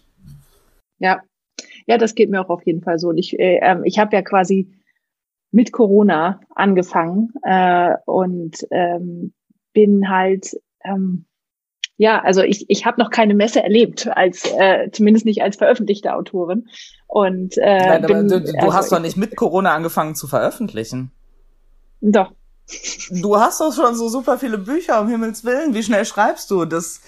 Ja. Ja, das geht mir auch auf jeden Fall so. Und ich, äh, ähm, ich habe ja quasi mit Corona angefangen äh, und ähm, bin halt ähm, ja, also ich, ich habe noch keine Messe erlebt, als äh, zumindest nicht als veröffentlichte Autorin. Und äh, Nein, bin, du, du also, hast doch nicht mit Corona angefangen zu veröffentlichen. Doch. Du hast doch schon so super viele Bücher, um Himmels Willen. Wie schnell schreibst du das?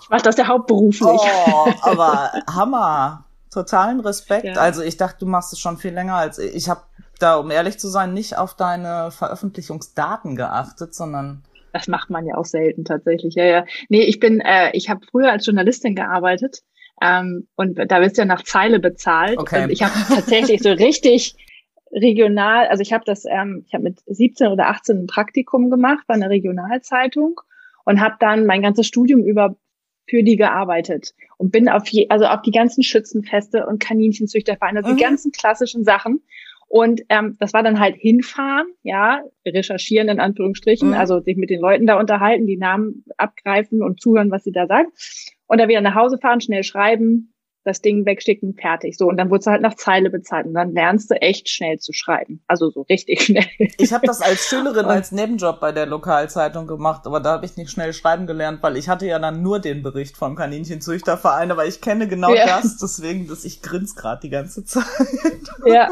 Ich mache das ja hauptberuflich. Oh, aber Hammer. totalen Respekt. Ja. Also ich dachte, du machst es schon viel länger als ich. Ich habe da, um ehrlich zu sein, nicht auf deine Veröffentlichungsdaten geachtet, sondern das macht man ja auch selten tatsächlich. Ja, ja. Nee, ich bin, äh, ich habe früher als Journalistin gearbeitet ähm, und da wirst du ja nach Zeile bezahlt. Okay. Und ich habe tatsächlich so richtig regional, also ich habe das, ähm, ich habe mit 17 oder 18 ein Praktikum gemacht bei einer Regionalzeitung und habe dann mein ganzes Studium über für die gearbeitet und bin auf je, also auf die ganzen Schützenfeste und Kaninchenzüchtervereine, also mhm. die ganzen klassischen Sachen. Und ähm, das war dann halt hinfahren, ja, recherchieren in Anführungsstrichen, mhm. also sich mit den Leuten da unterhalten, die Namen abgreifen und zuhören, was sie da sagen. Und dann wieder nach Hause fahren, schnell schreiben, das Ding wegschicken, fertig. So, und dann wurdest du halt nach Zeile bezahlt. Und dann lernst du echt schnell zu schreiben. Also so richtig schnell. Ich habe das als Schülerin, als Nebenjob bei der Lokalzeitung gemacht, aber da habe ich nicht schnell schreiben gelernt, weil ich hatte ja dann nur den Bericht vom Kaninchenzüchterverein, aber ich kenne genau ja. das, deswegen, dass ich grins gerade die ganze Zeit. Ja,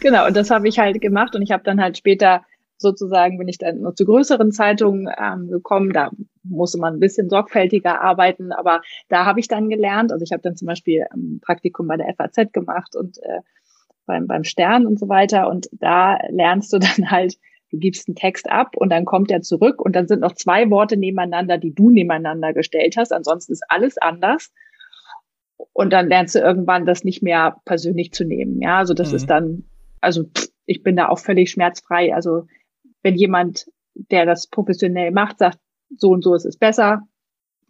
genau. Und das habe ich halt gemacht und ich habe dann halt später sozusagen bin ich dann noch zu größeren Zeitungen ähm, gekommen. Da musste man ein bisschen sorgfältiger arbeiten, aber da habe ich dann gelernt. Also ich habe dann zum Beispiel ein Praktikum bei der FAZ gemacht und äh, beim, beim Stern und so weiter. Und da lernst du dann halt, du gibst einen Text ab und dann kommt er zurück und dann sind noch zwei Worte nebeneinander, die du nebeneinander gestellt hast. Ansonsten ist alles anders. Und dann lernst du irgendwann das nicht mehr persönlich zu nehmen. Ja, also das mhm. ist dann, also ich bin da auch völlig schmerzfrei. Also wenn jemand, der das professionell macht, sagt, so und so ist es besser,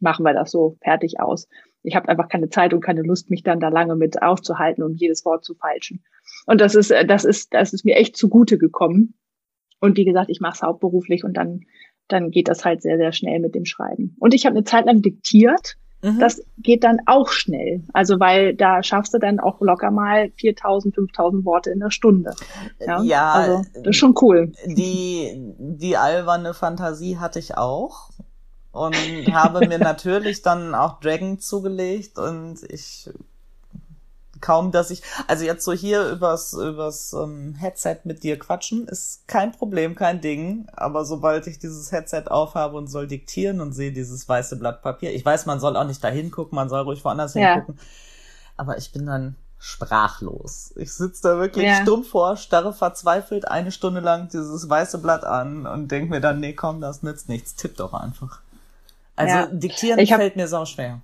machen wir das so fertig aus. Ich habe einfach keine Zeit und keine Lust, mich dann da lange mit aufzuhalten und jedes Wort zu falschen. Und das ist, das ist, das ist mir echt zugute gekommen. Und wie gesagt, ich mache es hauptberuflich und dann, dann geht das halt sehr, sehr schnell mit dem Schreiben. Und ich habe eine Zeit lang diktiert Mhm. Das geht dann auch schnell. Also, weil da schaffst du dann auch locker mal 4000, 5000 Worte in der Stunde. Ja, ja also, das ist schon cool. Die, die alberne Fantasie hatte ich auch und habe mir natürlich dann auch Dragon zugelegt und ich kaum, dass ich, also jetzt so hier übers, übers ähm, Headset mit dir quatschen, ist kein Problem, kein Ding. Aber sobald ich dieses Headset aufhabe und soll diktieren und sehe dieses weiße Blatt Papier, ich weiß, man soll auch nicht da hingucken, man soll ruhig woanders ja. hingucken. Aber ich bin dann sprachlos. Ich sitze da wirklich ja. stumm vor, starre verzweifelt eine Stunde lang dieses weiße Blatt an und denk mir dann, nee, komm, das nützt nichts, tipp doch einfach. Also ja. diktieren hab, fällt mir sau schwer.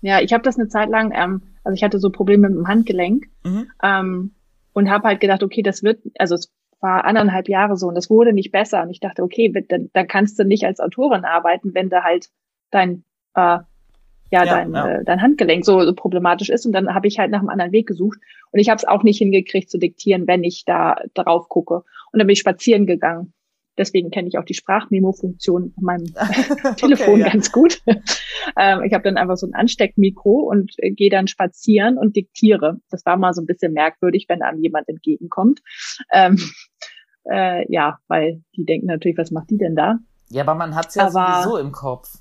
Ja, ich habe das eine Zeit lang, ähm, also ich hatte so Probleme mit dem Handgelenk mhm. ähm, und habe halt gedacht, okay, das wird, also es war anderthalb Jahre so und das wurde nicht besser. Und ich dachte, okay, dann, dann kannst du nicht als Autorin arbeiten, wenn du halt dein äh, ja, ja, dein, ja. Äh, dein Handgelenk so, so problematisch ist. Und dann habe ich halt nach einem anderen Weg gesucht. Und ich habe es auch nicht hingekriegt zu diktieren, wenn ich da drauf gucke. Und dann bin ich spazieren gegangen. Deswegen kenne ich auch die Sprachmemo-Funktion von meinem Telefon okay, ja. ganz gut. ähm, ich habe dann einfach so ein Ansteckmikro und äh, gehe dann spazieren und diktiere. Das war mal so ein bisschen merkwürdig, wenn einem jemand entgegenkommt. Ähm, äh, ja, weil die denken natürlich, was macht die denn da? Ja, aber man hat's ja aber, sowieso im Kopf.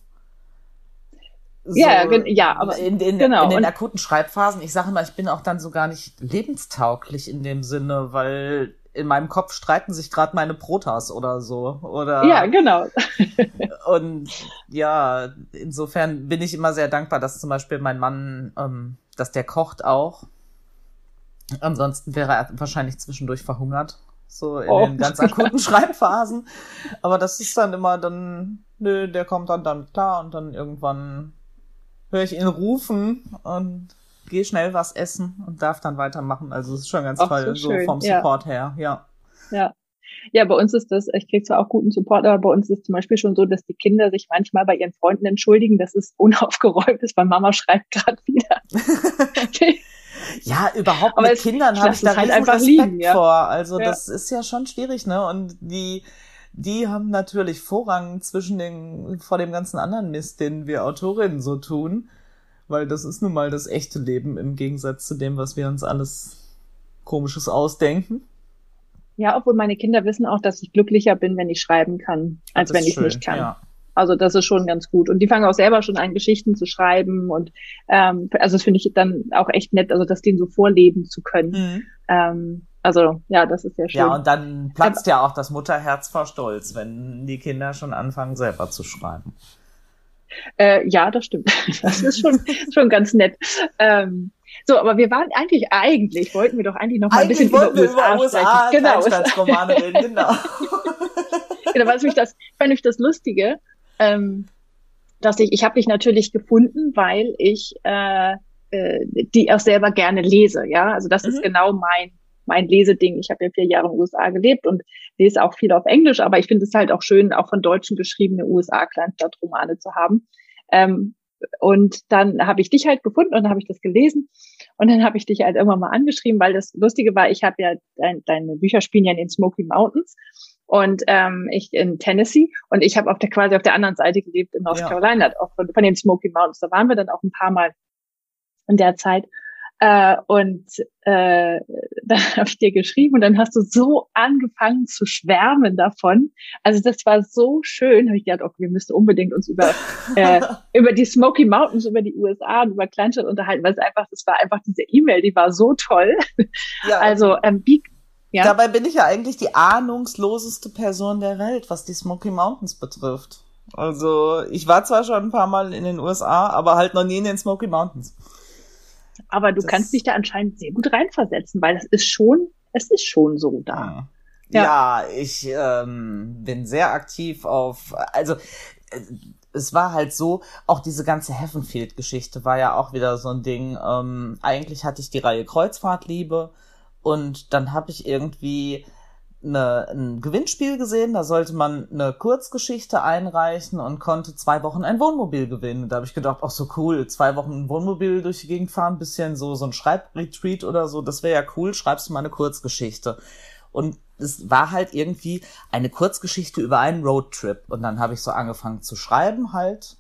So ja, ja, aber in, in, genau. in den akuten Schreibphasen, ich sage mal, ich bin auch dann so gar nicht lebenstauglich in dem Sinne, weil in meinem Kopf streiten sich gerade meine Protas oder so. Oder ja, genau. und ja, insofern bin ich immer sehr dankbar, dass zum Beispiel mein Mann, ähm, dass der kocht auch. Ansonsten wäre er wahrscheinlich zwischendurch verhungert. So in oh. den ganz akuten Schreibphasen. Aber das ist dann immer dann, nö, der kommt dann damit klar und dann irgendwann höre ich ihn rufen und gehe schnell was essen und darf dann weitermachen. Also es ist schon ganz Ach, toll, so, so vom Support ja. her, ja. Ja. Ja, bei uns ist das, ich kriege zwar auch guten Support, aber bei uns ist zum Beispiel schon so, dass die Kinder sich manchmal bei ihren Freunden entschuldigen, dass es unaufgeräumt ist, weil Mama schreibt gerade wieder. ja, überhaupt aber mit es, Kindern habe ich da halt einfach Respekt liegen, ja. vor. Also ja. das ist ja schon schwierig, ne? Und die, die haben natürlich Vorrang zwischen den, vor dem ganzen anderen Mist, den wir Autorinnen so tun weil das ist nun mal das echte Leben im Gegensatz zu dem, was wir uns alles komisches ausdenken. Ja, obwohl meine Kinder wissen auch, dass ich glücklicher bin, wenn ich schreiben kann, als wenn ich schön, nicht kann. Ja. Also das ist schon ganz gut. Und die fangen auch selber schon an, Geschichten zu schreiben. Und ähm, also das finde ich dann auch echt nett, also das denen so vorleben zu können. Mhm. Ähm, also ja, das ist sehr schön. Ja, und dann platzt ja auch das Mutterherz vor Stolz, wenn die Kinder schon anfangen, selber zu schreiben. Äh, ja, das stimmt. Das ist schon, schon ganz nett. Ähm, So, aber wir waren eigentlich, eigentlich wollten wir doch eigentlich noch mal eigentlich ein bisschen über USA, über USA Genau. Kleinstadtromane reden, genau. genau, was mich das, fand ich das Lustige, ähm, dass ich, ich habe dich natürlich gefunden, weil ich äh, äh, die auch selber gerne lese, ja. Also das mhm. ist genau mein mein Leseding. Ich habe ja vier Jahre in den USA gelebt und lese auch viel auf Englisch, aber ich finde es halt auch schön, auch von Deutschen geschriebene USA-Kleinstadtromane zu haben. Ähm, und dann habe ich dich halt gefunden und dann habe ich das gelesen und dann habe ich dich halt irgendwann mal angeschrieben, weil das Lustige war, ich habe ja dein, deine Bücher spielen ja in den Smoky Mountains und ähm, ich in Tennessee und ich habe auf der quasi auf der anderen Seite gelebt in North ja. Carolina, auch von, von den Smoky Mountains. Da waren wir dann auch ein paar Mal in der Zeit äh, und äh, dann habe ich dir geschrieben und dann hast du so angefangen zu schwärmen davon. Also das war so schön. Habe ich gedacht, okay, wir müssten unbedingt uns über äh, über die Smoky Mountains, über die USA und über Kleinstadt unterhalten, weil es einfach, das war einfach diese E-Mail, die war so toll. Ja, also ähm, wie, ja. Dabei bin ich ja eigentlich die ahnungsloseste Person der Welt, was die Smoky Mountains betrifft. Also ich war zwar schon ein paar Mal in den USA, aber halt noch nie in den Smoky Mountains. Aber du das kannst dich da anscheinend sehr gut reinversetzen, weil das ist schon, es ist schon so da. Ja, ja ich ähm, bin sehr aktiv auf, also äh, es war halt so, auch diese ganze Heavenfield-Geschichte war ja auch wieder so ein Ding. Ähm, eigentlich hatte ich die Reihe Kreuzfahrtliebe und dann habe ich irgendwie eine, ein Gewinnspiel gesehen, da sollte man eine Kurzgeschichte einreichen und konnte zwei Wochen ein Wohnmobil gewinnen. da habe ich gedacht, ach so cool, zwei Wochen ein Wohnmobil durch die Gegend fahren, bisschen so so ein Schreibretreat oder so, das wäre ja cool, schreibst du mal eine Kurzgeschichte. Und es war halt irgendwie eine Kurzgeschichte über einen Roadtrip. Und dann habe ich so angefangen zu schreiben halt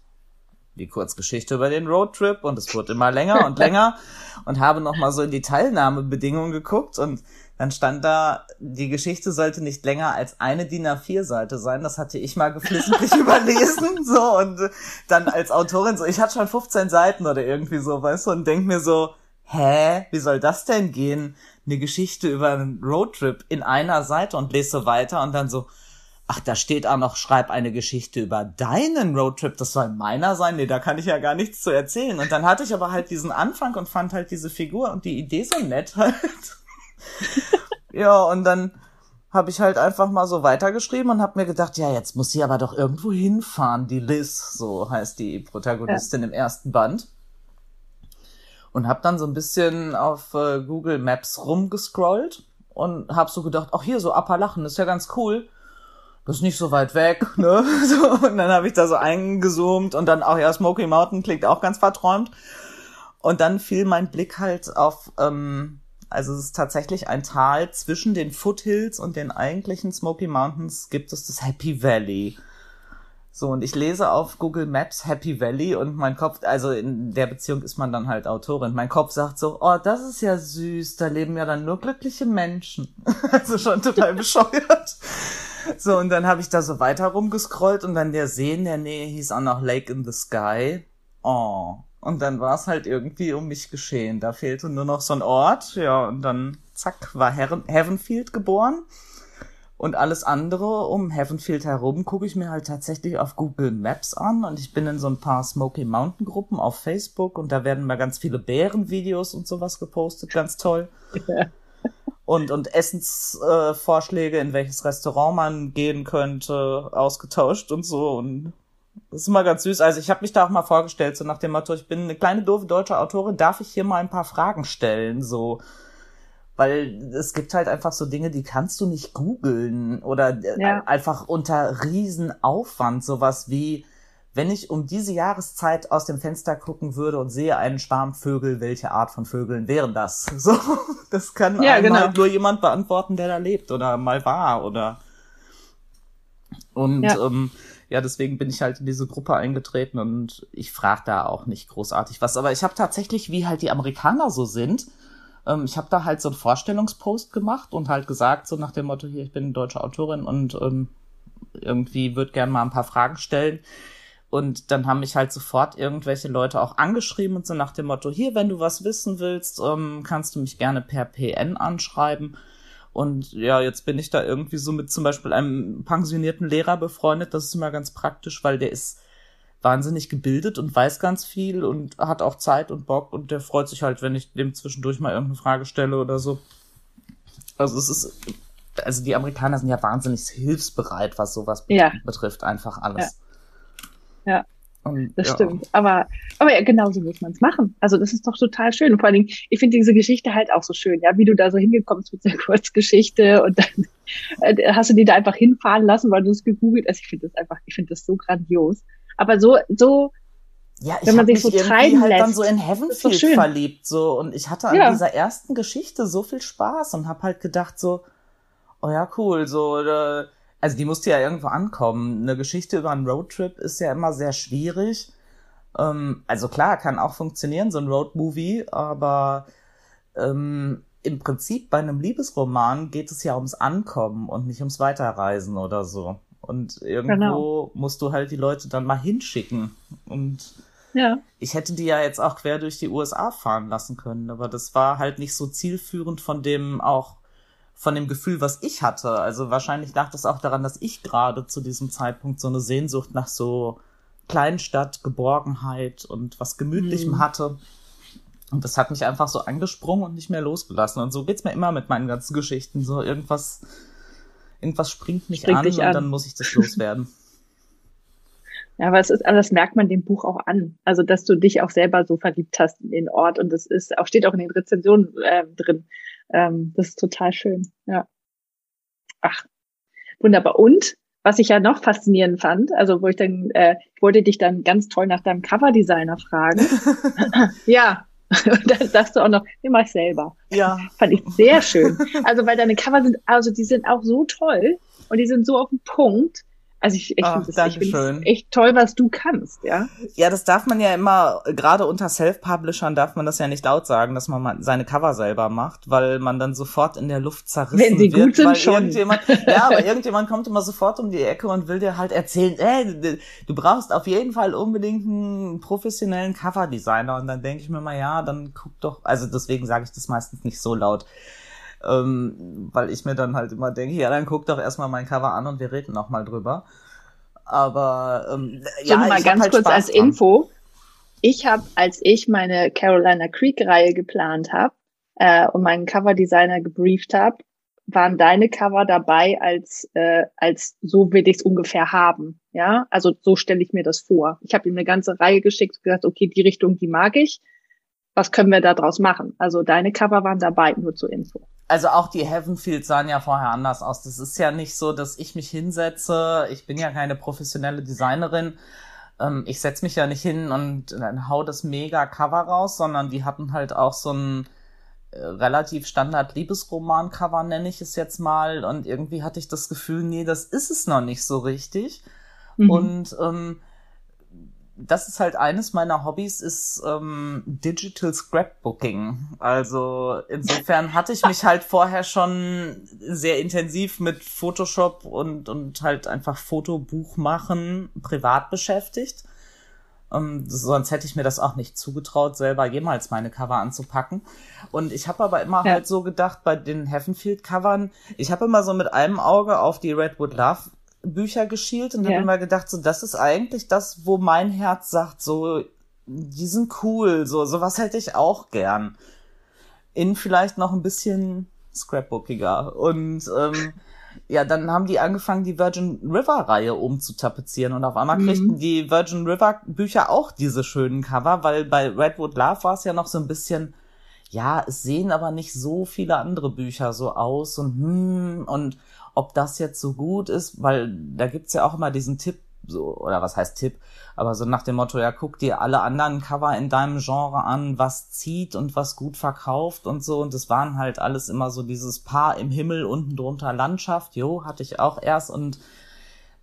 die Kurzgeschichte über den Roadtrip und es wurde immer länger und länger und habe noch mal so in die Teilnahmebedingungen geguckt und dann stand da, die Geschichte sollte nicht länger als eine DIN A4-Seite sein. Das hatte ich mal geflissentlich überlesen. So, und dann als Autorin so, ich hatte schon 15 Seiten oder irgendwie so, weißt du, und denk mir so, hä, wie soll das denn gehen? Eine Geschichte über einen Roadtrip in einer Seite und lese so weiter und dann so, ach, da steht auch noch, schreib eine Geschichte über deinen Roadtrip, das soll meiner sein. Nee, da kann ich ja gar nichts zu erzählen. Und dann hatte ich aber halt diesen Anfang und fand halt diese Figur und die Idee so nett halt ja, und dann habe ich halt einfach mal so weitergeschrieben und habe mir gedacht, ja, jetzt muss sie aber doch irgendwo hinfahren, die Liz, so heißt die Protagonistin ja. im ersten Band. Und habe dann so ein bisschen auf äh, Google Maps rumgescrollt und habe so gedacht, ach hier, so Appalachen, ist ja ganz cool. Das ist nicht so weit weg, ne? So, und dann habe ich da so eingezoomt und dann auch, ja, Smoky Mountain klingt auch ganz verträumt. Und dann fiel mein Blick halt auf ähm, also es ist tatsächlich ein Tal zwischen den Foothills und den eigentlichen Smoky Mountains gibt es das Happy Valley. So, und ich lese auf Google Maps Happy Valley und mein Kopf, also in der Beziehung ist man dann halt Autorin. Mein Kopf sagt so, oh, das ist ja süß, da leben ja dann nur glückliche Menschen. also schon total bescheuert. So, und dann habe ich da so weiter rumgescrollt und dann der See in der Nähe hieß auch noch Lake in the Sky. Oh, und dann war es halt irgendwie um mich geschehen. Da fehlte nur noch so ein Ort, ja, und dann zack, war Her Heavenfield geboren. Und alles andere um Heavenfield herum gucke ich mir halt tatsächlich auf Google Maps an und ich bin in so ein paar Smoky Mountain Gruppen auf Facebook und da werden mal ganz viele Bärenvideos und sowas gepostet, ganz toll. Ja. Und, und Essensvorschläge, äh, in welches Restaurant man gehen könnte, ausgetauscht und so. Und das ist immer ganz süß. Also ich habe mich da auch mal vorgestellt, so nach dem Motto, ich bin eine kleine doofe deutsche Autorin, darf ich hier mal ein paar Fragen stellen, so. Weil es gibt halt einfach so Dinge, die kannst du nicht googeln oder äh, ja. einfach unter Riesenaufwand, sowas wie, wenn ich um diese Jahreszeit aus dem Fenster gucken würde und sehe einen Schwarm Vögel, welche Art von Vögeln wären das? So, das kann ja, genau. halt nur jemand beantworten, der da lebt oder mal war oder und ja. ähm, ja, deswegen bin ich halt in diese Gruppe eingetreten und ich frage da auch nicht großartig was. Aber ich habe tatsächlich, wie halt die Amerikaner so sind, ähm, ich habe da halt so einen Vorstellungspost gemacht und halt gesagt, so nach dem Motto, hier, ich bin deutsche Autorin und ähm, irgendwie würde gern mal ein paar Fragen stellen. Und dann haben mich halt sofort irgendwelche Leute auch angeschrieben und so nach dem Motto, hier, wenn du was wissen willst, ähm, kannst du mich gerne per PN anschreiben. Und ja, jetzt bin ich da irgendwie so mit zum Beispiel einem pensionierten Lehrer befreundet. Das ist immer ganz praktisch, weil der ist wahnsinnig gebildet und weiß ganz viel und hat auch Zeit und Bock und der freut sich halt, wenn ich dem zwischendurch mal irgendeine Frage stelle oder so. Also es ist, also die Amerikaner sind ja wahnsinnig hilfsbereit, was sowas ja. betrifft, einfach alles. Ja. Ja. Und, das ja. stimmt. Aber, aber ja, genau so muss man es machen. Also das ist doch total schön. Und vor allen Dingen, ich finde diese Geschichte halt auch so schön, ja, wie du da so hingekommen bist mit der Kurzgeschichte und dann äh, hast du die da einfach hinfahren lassen, weil du es gegoogelt hast. Ich finde das einfach, ich finde das so grandios. Aber so, so, ja, ich wenn man sich so treiben halt lässt, dann so in Heavenfield so verliebt so und ich hatte an ja. dieser ersten Geschichte so viel Spaß und habe halt gedacht so, oh ja cool, so äh, also die musste ja irgendwo ankommen. Eine Geschichte über einen Roadtrip ist ja immer sehr schwierig. Ähm, also klar, kann auch funktionieren, so ein Roadmovie, aber ähm, im Prinzip bei einem Liebesroman geht es ja ums Ankommen und nicht ums Weiterreisen oder so. Und irgendwo genau. musst du halt die Leute dann mal hinschicken. Und ja. ich hätte die ja jetzt auch quer durch die USA fahren lassen können, aber das war halt nicht so zielführend von dem auch von dem Gefühl, was ich hatte. Also wahrscheinlich lag das auch daran, dass ich gerade zu diesem Zeitpunkt so eine Sehnsucht nach so Kleinstadt, Geborgenheit und was Gemütlichem mhm. hatte. Und das hat mich einfach so angesprungen und nicht mehr losgelassen. Und so geht's mir immer mit meinen ganzen Geschichten. So irgendwas, irgendwas springt mich springt an und an. dann muss ich das loswerden. Ja, aber es ist, das merkt man dem Buch auch an. Also, dass du dich auch selber so verliebt hast in den Ort. Und das ist auch, steht auch in den Rezensionen äh, drin. Ähm, das ist total schön. Ja. Ach, wunderbar. Und was ich ja noch faszinierend fand, also wo ich dann, äh, ich wollte dich dann ganz toll nach deinem Coverdesigner fragen. ja. Und dann sagst du auch noch, den mach ich selber. Ja. Fand ich sehr schön. Also, weil deine Cover sind, also die sind auch so toll und die sind so auf den Punkt. Also ich, ich finde es echt toll, was du kannst, ja. Ja, das darf man ja immer, gerade unter Self-Publishern darf man das ja nicht laut sagen, dass man seine Cover selber macht, weil man dann sofort in der Luft zerrissen Wenn sie wird. Gut sind, schon. Irgendjemand, ja, aber irgendjemand kommt immer sofort um die Ecke und will dir halt erzählen, ey, du brauchst auf jeden Fall unbedingt einen professionellen Coverdesigner. Und dann denke ich mir mal, ja, dann guck doch, also deswegen sage ich das meistens nicht so laut. Ähm, weil ich mir dann halt immer denke, ja, dann guck doch erstmal mein Cover an und wir reden noch mal drüber. Aber ähm, ja, mal ganz halt kurz Spaß als dran. Info. Ich habe, als ich meine Carolina Creek-Reihe geplant habe äh, und meinen Coverdesigner gebrieft habe, waren deine Cover dabei als äh, als so will ich es ungefähr haben. Ja, also so stelle ich mir das vor. Ich habe ihm eine ganze Reihe geschickt und gesagt, okay, die Richtung, die mag ich. Was können wir da draus machen? Also deine Cover waren dabei, nur zur Info also auch die Heavenfield sahen ja vorher anders aus. Das ist ja nicht so, dass ich mich hinsetze. Ich bin ja keine professionelle Designerin. Ähm, ich setze mich ja nicht hin und dann hau das mega Cover raus, sondern die hatten halt auch so ein äh, relativ Standard Liebesroman-Cover, nenne ich es jetzt mal. Und irgendwie hatte ich das Gefühl, nee, das ist es noch nicht so richtig. Mhm. Und ähm, das ist halt eines meiner Hobbys, ist ähm, Digital Scrapbooking. Also insofern hatte ich mich halt vorher schon sehr intensiv mit Photoshop und, und halt einfach Fotobuch machen privat beschäftigt. Ähm, sonst hätte ich mir das auch nicht zugetraut, selber jemals meine Cover anzupacken. Und ich habe aber immer ja. halt so gedacht, bei den Heavenfield-Covern, ich habe immer so mit einem Auge auf die Redwood Love Bücher geschielt und ja. habe immer gedacht, so das ist eigentlich das, wo mein Herz sagt, so die sind cool, so sowas hätte ich auch gern. In vielleicht noch ein bisschen scrapbookiger und ähm, ja, dann haben die angefangen, die Virgin River Reihe umzutapezieren und auf einmal mhm. kriegten die Virgin River Bücher auch diese schönen Cover, weil bei Redwood Love war es ja noch so ein bisschen, ja, es sehen aber nicht so viele andere Bücher so aus und hm, und ob das jetzt so gut ist, weil da gibt's ja auch immer diesen Tipp, so, oder was heißt Tipp, aber so nach dem Motto, ja, guck dir alle anderen Cover in deinem Genre an, was zieht und was gut verkauft und so. Und das waren halt alles immer so dieses Paar im Himmel, unten drunter Landschaft, jo, hatte ich auch erst und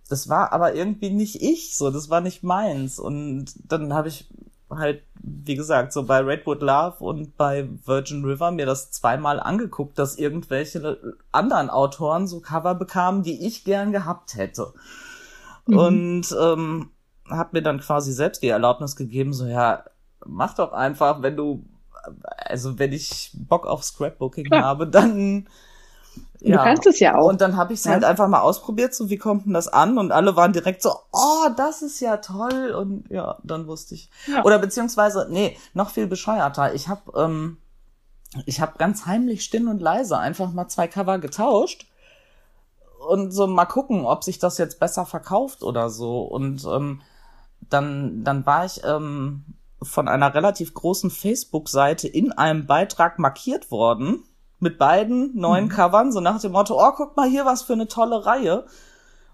das war aber irgendwie nicht ich, so, das war nicht meins. Und dann habe ich halt, wie gesagt, so bei Redwood Love und bei Virgin River mir das zweimal angeguckt, dass irgendwelche anderen Autoren so Cover bekamen, die ich gern gehabt hätte. Mhm. Und ähm, habe mir dann quasi selbst die Erlaubnis gegeben, so ja, mach doch einfach, wenn du, also wenn ich Bock auf Scrapbooking ja. habe, dann Ja. Du kannst es ja auch. Und dann habe ich es ja. halt einfach mal ausprobiert, so wie kommt denn das an? Und alle waren direkt so, oh, das ist ja toll. Und ja, dann wusste ich. Ja. Oder beziehungsweise, nee, noch viel bescheuerter. Ich habe ähm, ich habe ganz heimlich still und leise einfach mal zwei Cover getauscht und so mal gucken, ob sich das jetzt besser verkauft oder so. Und ähm, dann, dann war ich ähm, von einer relativ großen Facebook-Seite in einem Beitrag markiert worden mit beiden neuen mhm. Covern, so nach dem Motto, oh, guck mal hier, was für eine tolle Reihe.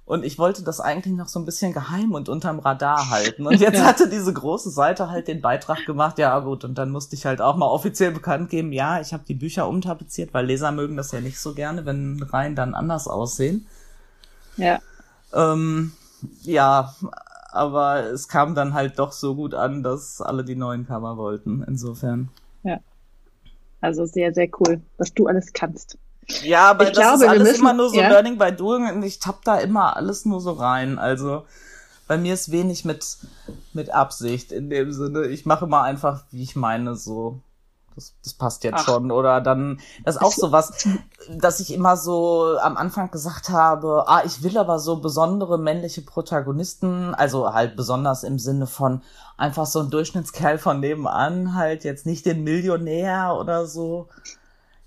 Und ich wollte das eigentlich noch so ein bisschen geheim und unterm Radar halten. Und jetzt hatte diese große Seite halt den Beitrag gemacht, ja gut, und dann musste ich halt auch mal offiziell bekannt geben, ja, ich habe die Bücher umtapeziert, weil Leser mögen das ja nicht so gerne, wenn Reihen dann anders aussehen. Ja. Ähm, ja, aber es kam dann halt doch so gut an, dass alle die neuen Cover wollten, insofern. Also sehr, sehr cool, was du alles kannst. Ja, aber ich das glaube, ist alles müssen, immer nur so ja? Learning by Doing und ich tapp da immer alles nur so rein. Also bei mir ist wenig mit, mit Absicht in dem Sinne. Ich mache immer einfach, wie ich meine, so. Das, das passt jetzt Ach. schon. Oder dann, das ist auch so was, dass ich immer so am Anfang gesagt habe, ah, ich will aber so besondere männliche Protagonisten, also halt besonders im Sinne von einfach so ein Durchschnittskerl von nebenan, halt jetzt nicht den Millionär oder so.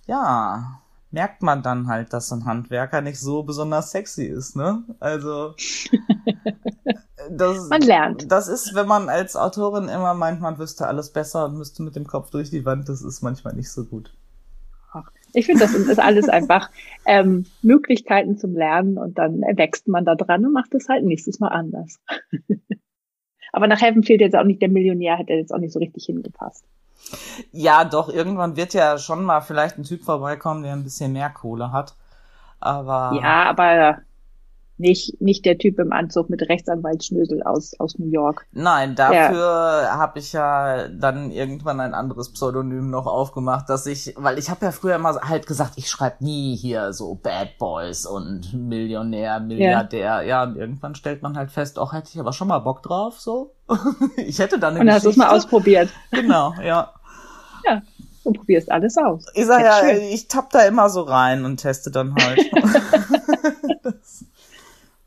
Ja, merkt man dann halt, dass ein Handwerker nicht so besonders sexy ist, ne? Also das, man lernt. Das ist, wenn man als Autorin immer meint, man wüsste alles besser und müsste mit dem Kopf durch die Wand, das ist manchmal nicht so gut. Ich finde, das ist alles einfach ähm, Möglichkeiten zum Lernen und dann wächst man da dran und macht es halt nächstes Mal anders. Aber nach Heaven fehlt jetzt auch nicht der Millionär, hat er jetzt auch nicht so richtig hingepasst. Ja, doch, irgendwann wird ja schon mal vielleicht ein Typ vorbeikommen, der ein bisschen mehr Kohle hat. Aber. Ja, aber nicht, nicht der Typ im Anzug mit Rechtsanwaltsschnösel aus, aus New York. Nein, dafür ja. habe ich ja dann irgendwann ein anderes Pseudonym noch aufgemacht, dass ich, weil ich habe ja früher immer halt gesagt, ich schreibe nie hier so Bad Boys und Millionär, Milliardär. Ja. ja, und irgendwann stellt man halt fest, auch hätte ich aber schon mal Bock drauf, so. ich hätte dann eine Und hast du es mal ausprobiert. Genau, ja. ja. Und probierst alles aus. Ich sag ja, schön. ich tapp da immer so rein und teste dann halt.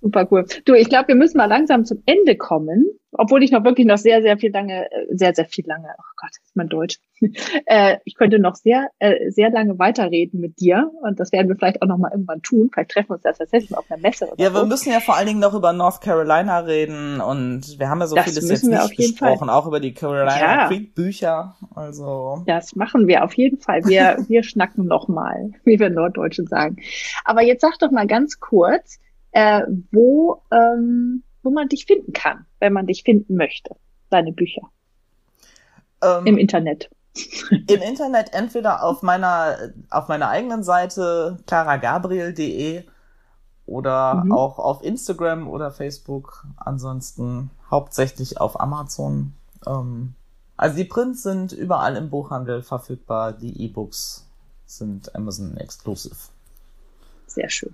Super cool. Du, ich glaube, wir müssen mal langsam zum Ende kommen, obwohl ich noch wirklich noch sehr, sehr viel lange, äh, sehr, sehr viel lange, oh Gott, ist mein Deutsch. äh, ich könnte noch sehr, äh, sehr lange weiterreden mit dir und das werden wir vielleicht auch noch mal irgendwann tun. Vielleicht treffen wir uns da tatsächlich mal auf einer Messe oder Ja, wir müssen ja vor allen Dingen noch über North Carolina reden und wir haben ja so das vieles jetzt nicht besprochen, Fall. auch über die Carolina ja. Creek Bücher. Also. Das machen wir auf jeden Fall. Wir, wir schnacken noch mal, wie wir Norddeutschen sagen. Aber jetzt sag doch mal ganz kurz, äh, wo, ähm, wo man dich finden kann, wenn man dich finden möchte, deine Bücher. Ähm, Im Internet. Im Internet entweder auf meiner, auf meiner eigenen Seite claragabriel.de oder mhm. auch auf Instagram oder Facebook. Ansonsten hauptsächlich auf Amazon. Ähm, also die Prints sind überall im Buchhandel verfügbar. Die E-Books sind Amazon exclusive. Sehr schön.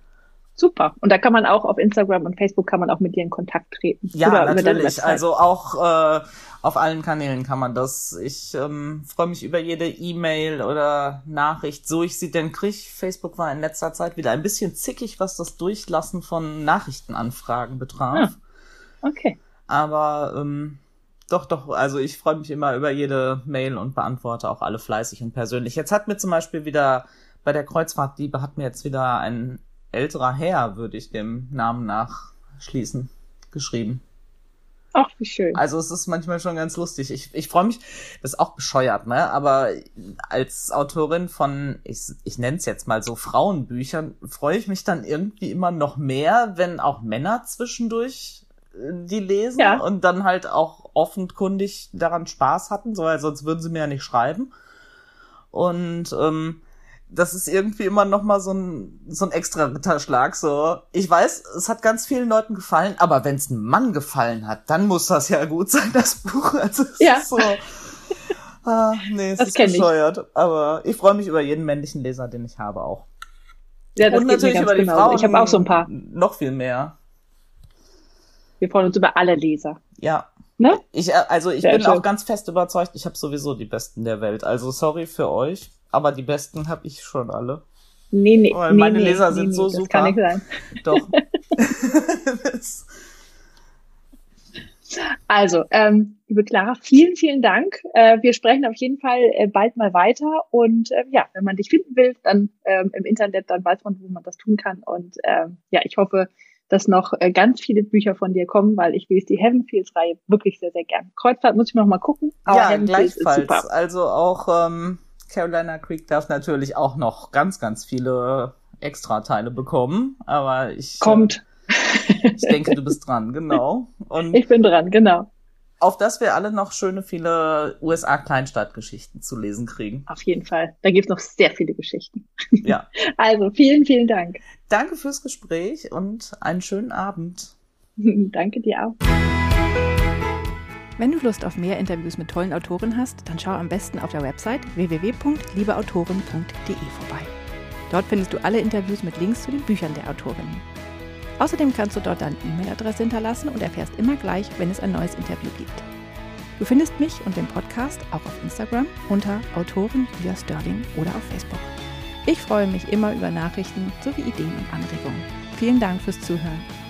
Super. Und da kann man auch auf Instagram und Facebook kann man auch mit dir in Kontakt treten. Ja, Oder natürlich. Also auch äh, auf allen Kanälen kann man das. Ich ähm, freue mich über jede E-Mail oder Nachricht, so ich sie denn kriege. Facebook war in letzter Zeit wieder ein bisschen zickig, was das Durchlassen von Nachrichtenanfragen betraf. Ah, okay. Aber ähm, doch, doch, also ich freue mich immer über jede Mail und beantworte auch alle fleißig und persönlich. Jetzt hat mir zum Beispiel wieder bei der Kreuzfahrtdiebe hat mir jetzt wieder ein älterer Herr, würde ich dem Namen nach schließen, geschrieben. Ach, wie schön. Also es ist manchmal schon ganz lustig. Ich, ich freue mich, das ist auch bescheuert, ne? Aber als Autorin von, ich, ich nenne es jetzt mal so Frauenbüchern, freue ich mich dann irgendwie immer noch mehr, wenn auch Männer zwischendurch äh, die lesen ja. und dann halt auch offenkundig daran Spaß hatten, so, weil sonst würden sie mir ja nicht schreiben. Und ähm, das ist irgendwie immer noch mal so ein so ein extra Ritterschlag so. Ich weiß, es hat ganz vielen Leuten gefallen, aber wenn es einem Mann gefallen hat, dann muss das ja gut sein, das Buch. Also es ja. ist so. Ah, nee, es das ist bescheuert. Ich. Aber ich freue mich über jeden männlichen Leser, den ich habe auch. Ja, das Und natürlich über die genau. Frauen. Ich habe auch so ein paar. Noch viel mehr. Wir freuen uns über alle Leser. Ja. Ne? Ich, äh, also ich Sehr bin schön. auch ganz fest überzeugt, ich habe sowieso die Besten der Welt. Also sorry für euch aber die besten habe ich schon alle. Nee, nee. Weil nee, meine nee, Leser nee, sind nee, so das super. Kann nicht sein. Doch. Also, ähm, liebe Clara, vielen, vielen Dank. Äh, wir sprechen auf jeden Fall äh, bald mal weiter. Und äh, ja, wenn man dich finden will, dann ähm, im Internet, dann weiß man, wo man das tun kann. Und ähm, ja, ich hoffe, dass noch äh, ganz viele Bücher von dir kommen, weil ich lese die Heaven Fields Reihe wirklich sehr, sehr gern. Kreuzfahrt muss ich mir noch mal gucken. Aber ja, Heaven Fields ist gleichfalls. super. Also auch ähm, Carolina Creek darf natürlich auch noch ganz, ganz viele Extra-Teile bekommen. Aber ich, Kommt. Äh, ich denke, du bist dran, genau. Und Ich bin dran, genau. auf dass wir alle noch schöne viele USA-Kleinstadtgeschichten zu lesen kriegen. Auf jeden Fall. Da gibt es noch sehr viele Geschichten. Ja. Also, vielen, vielen Dank. Danke fürs Gespräch und einen schönen Abend. Danke dir auch. Wenn du Lust auf mehr Interviews mit tollen Autoren hast, dann schau am besten auf der Website www.liebeautoren.de vorbei. Dort findest du alle Interviews mit Links zu den Büchern der Autorinnen. Außerdem kannst du dort deine E-Mail-Adresse hinterlassen und erfährst immer gleich, wenn es ein neues Interview gibt. Du findest mich und den Podcast auch auf Instagram unter Autorin Julia Sterling oder auf Facebook. Ich freue mich immer über Nachrichten sowie Ideen und Anregungen. Vielen Dank fürs Zuhören.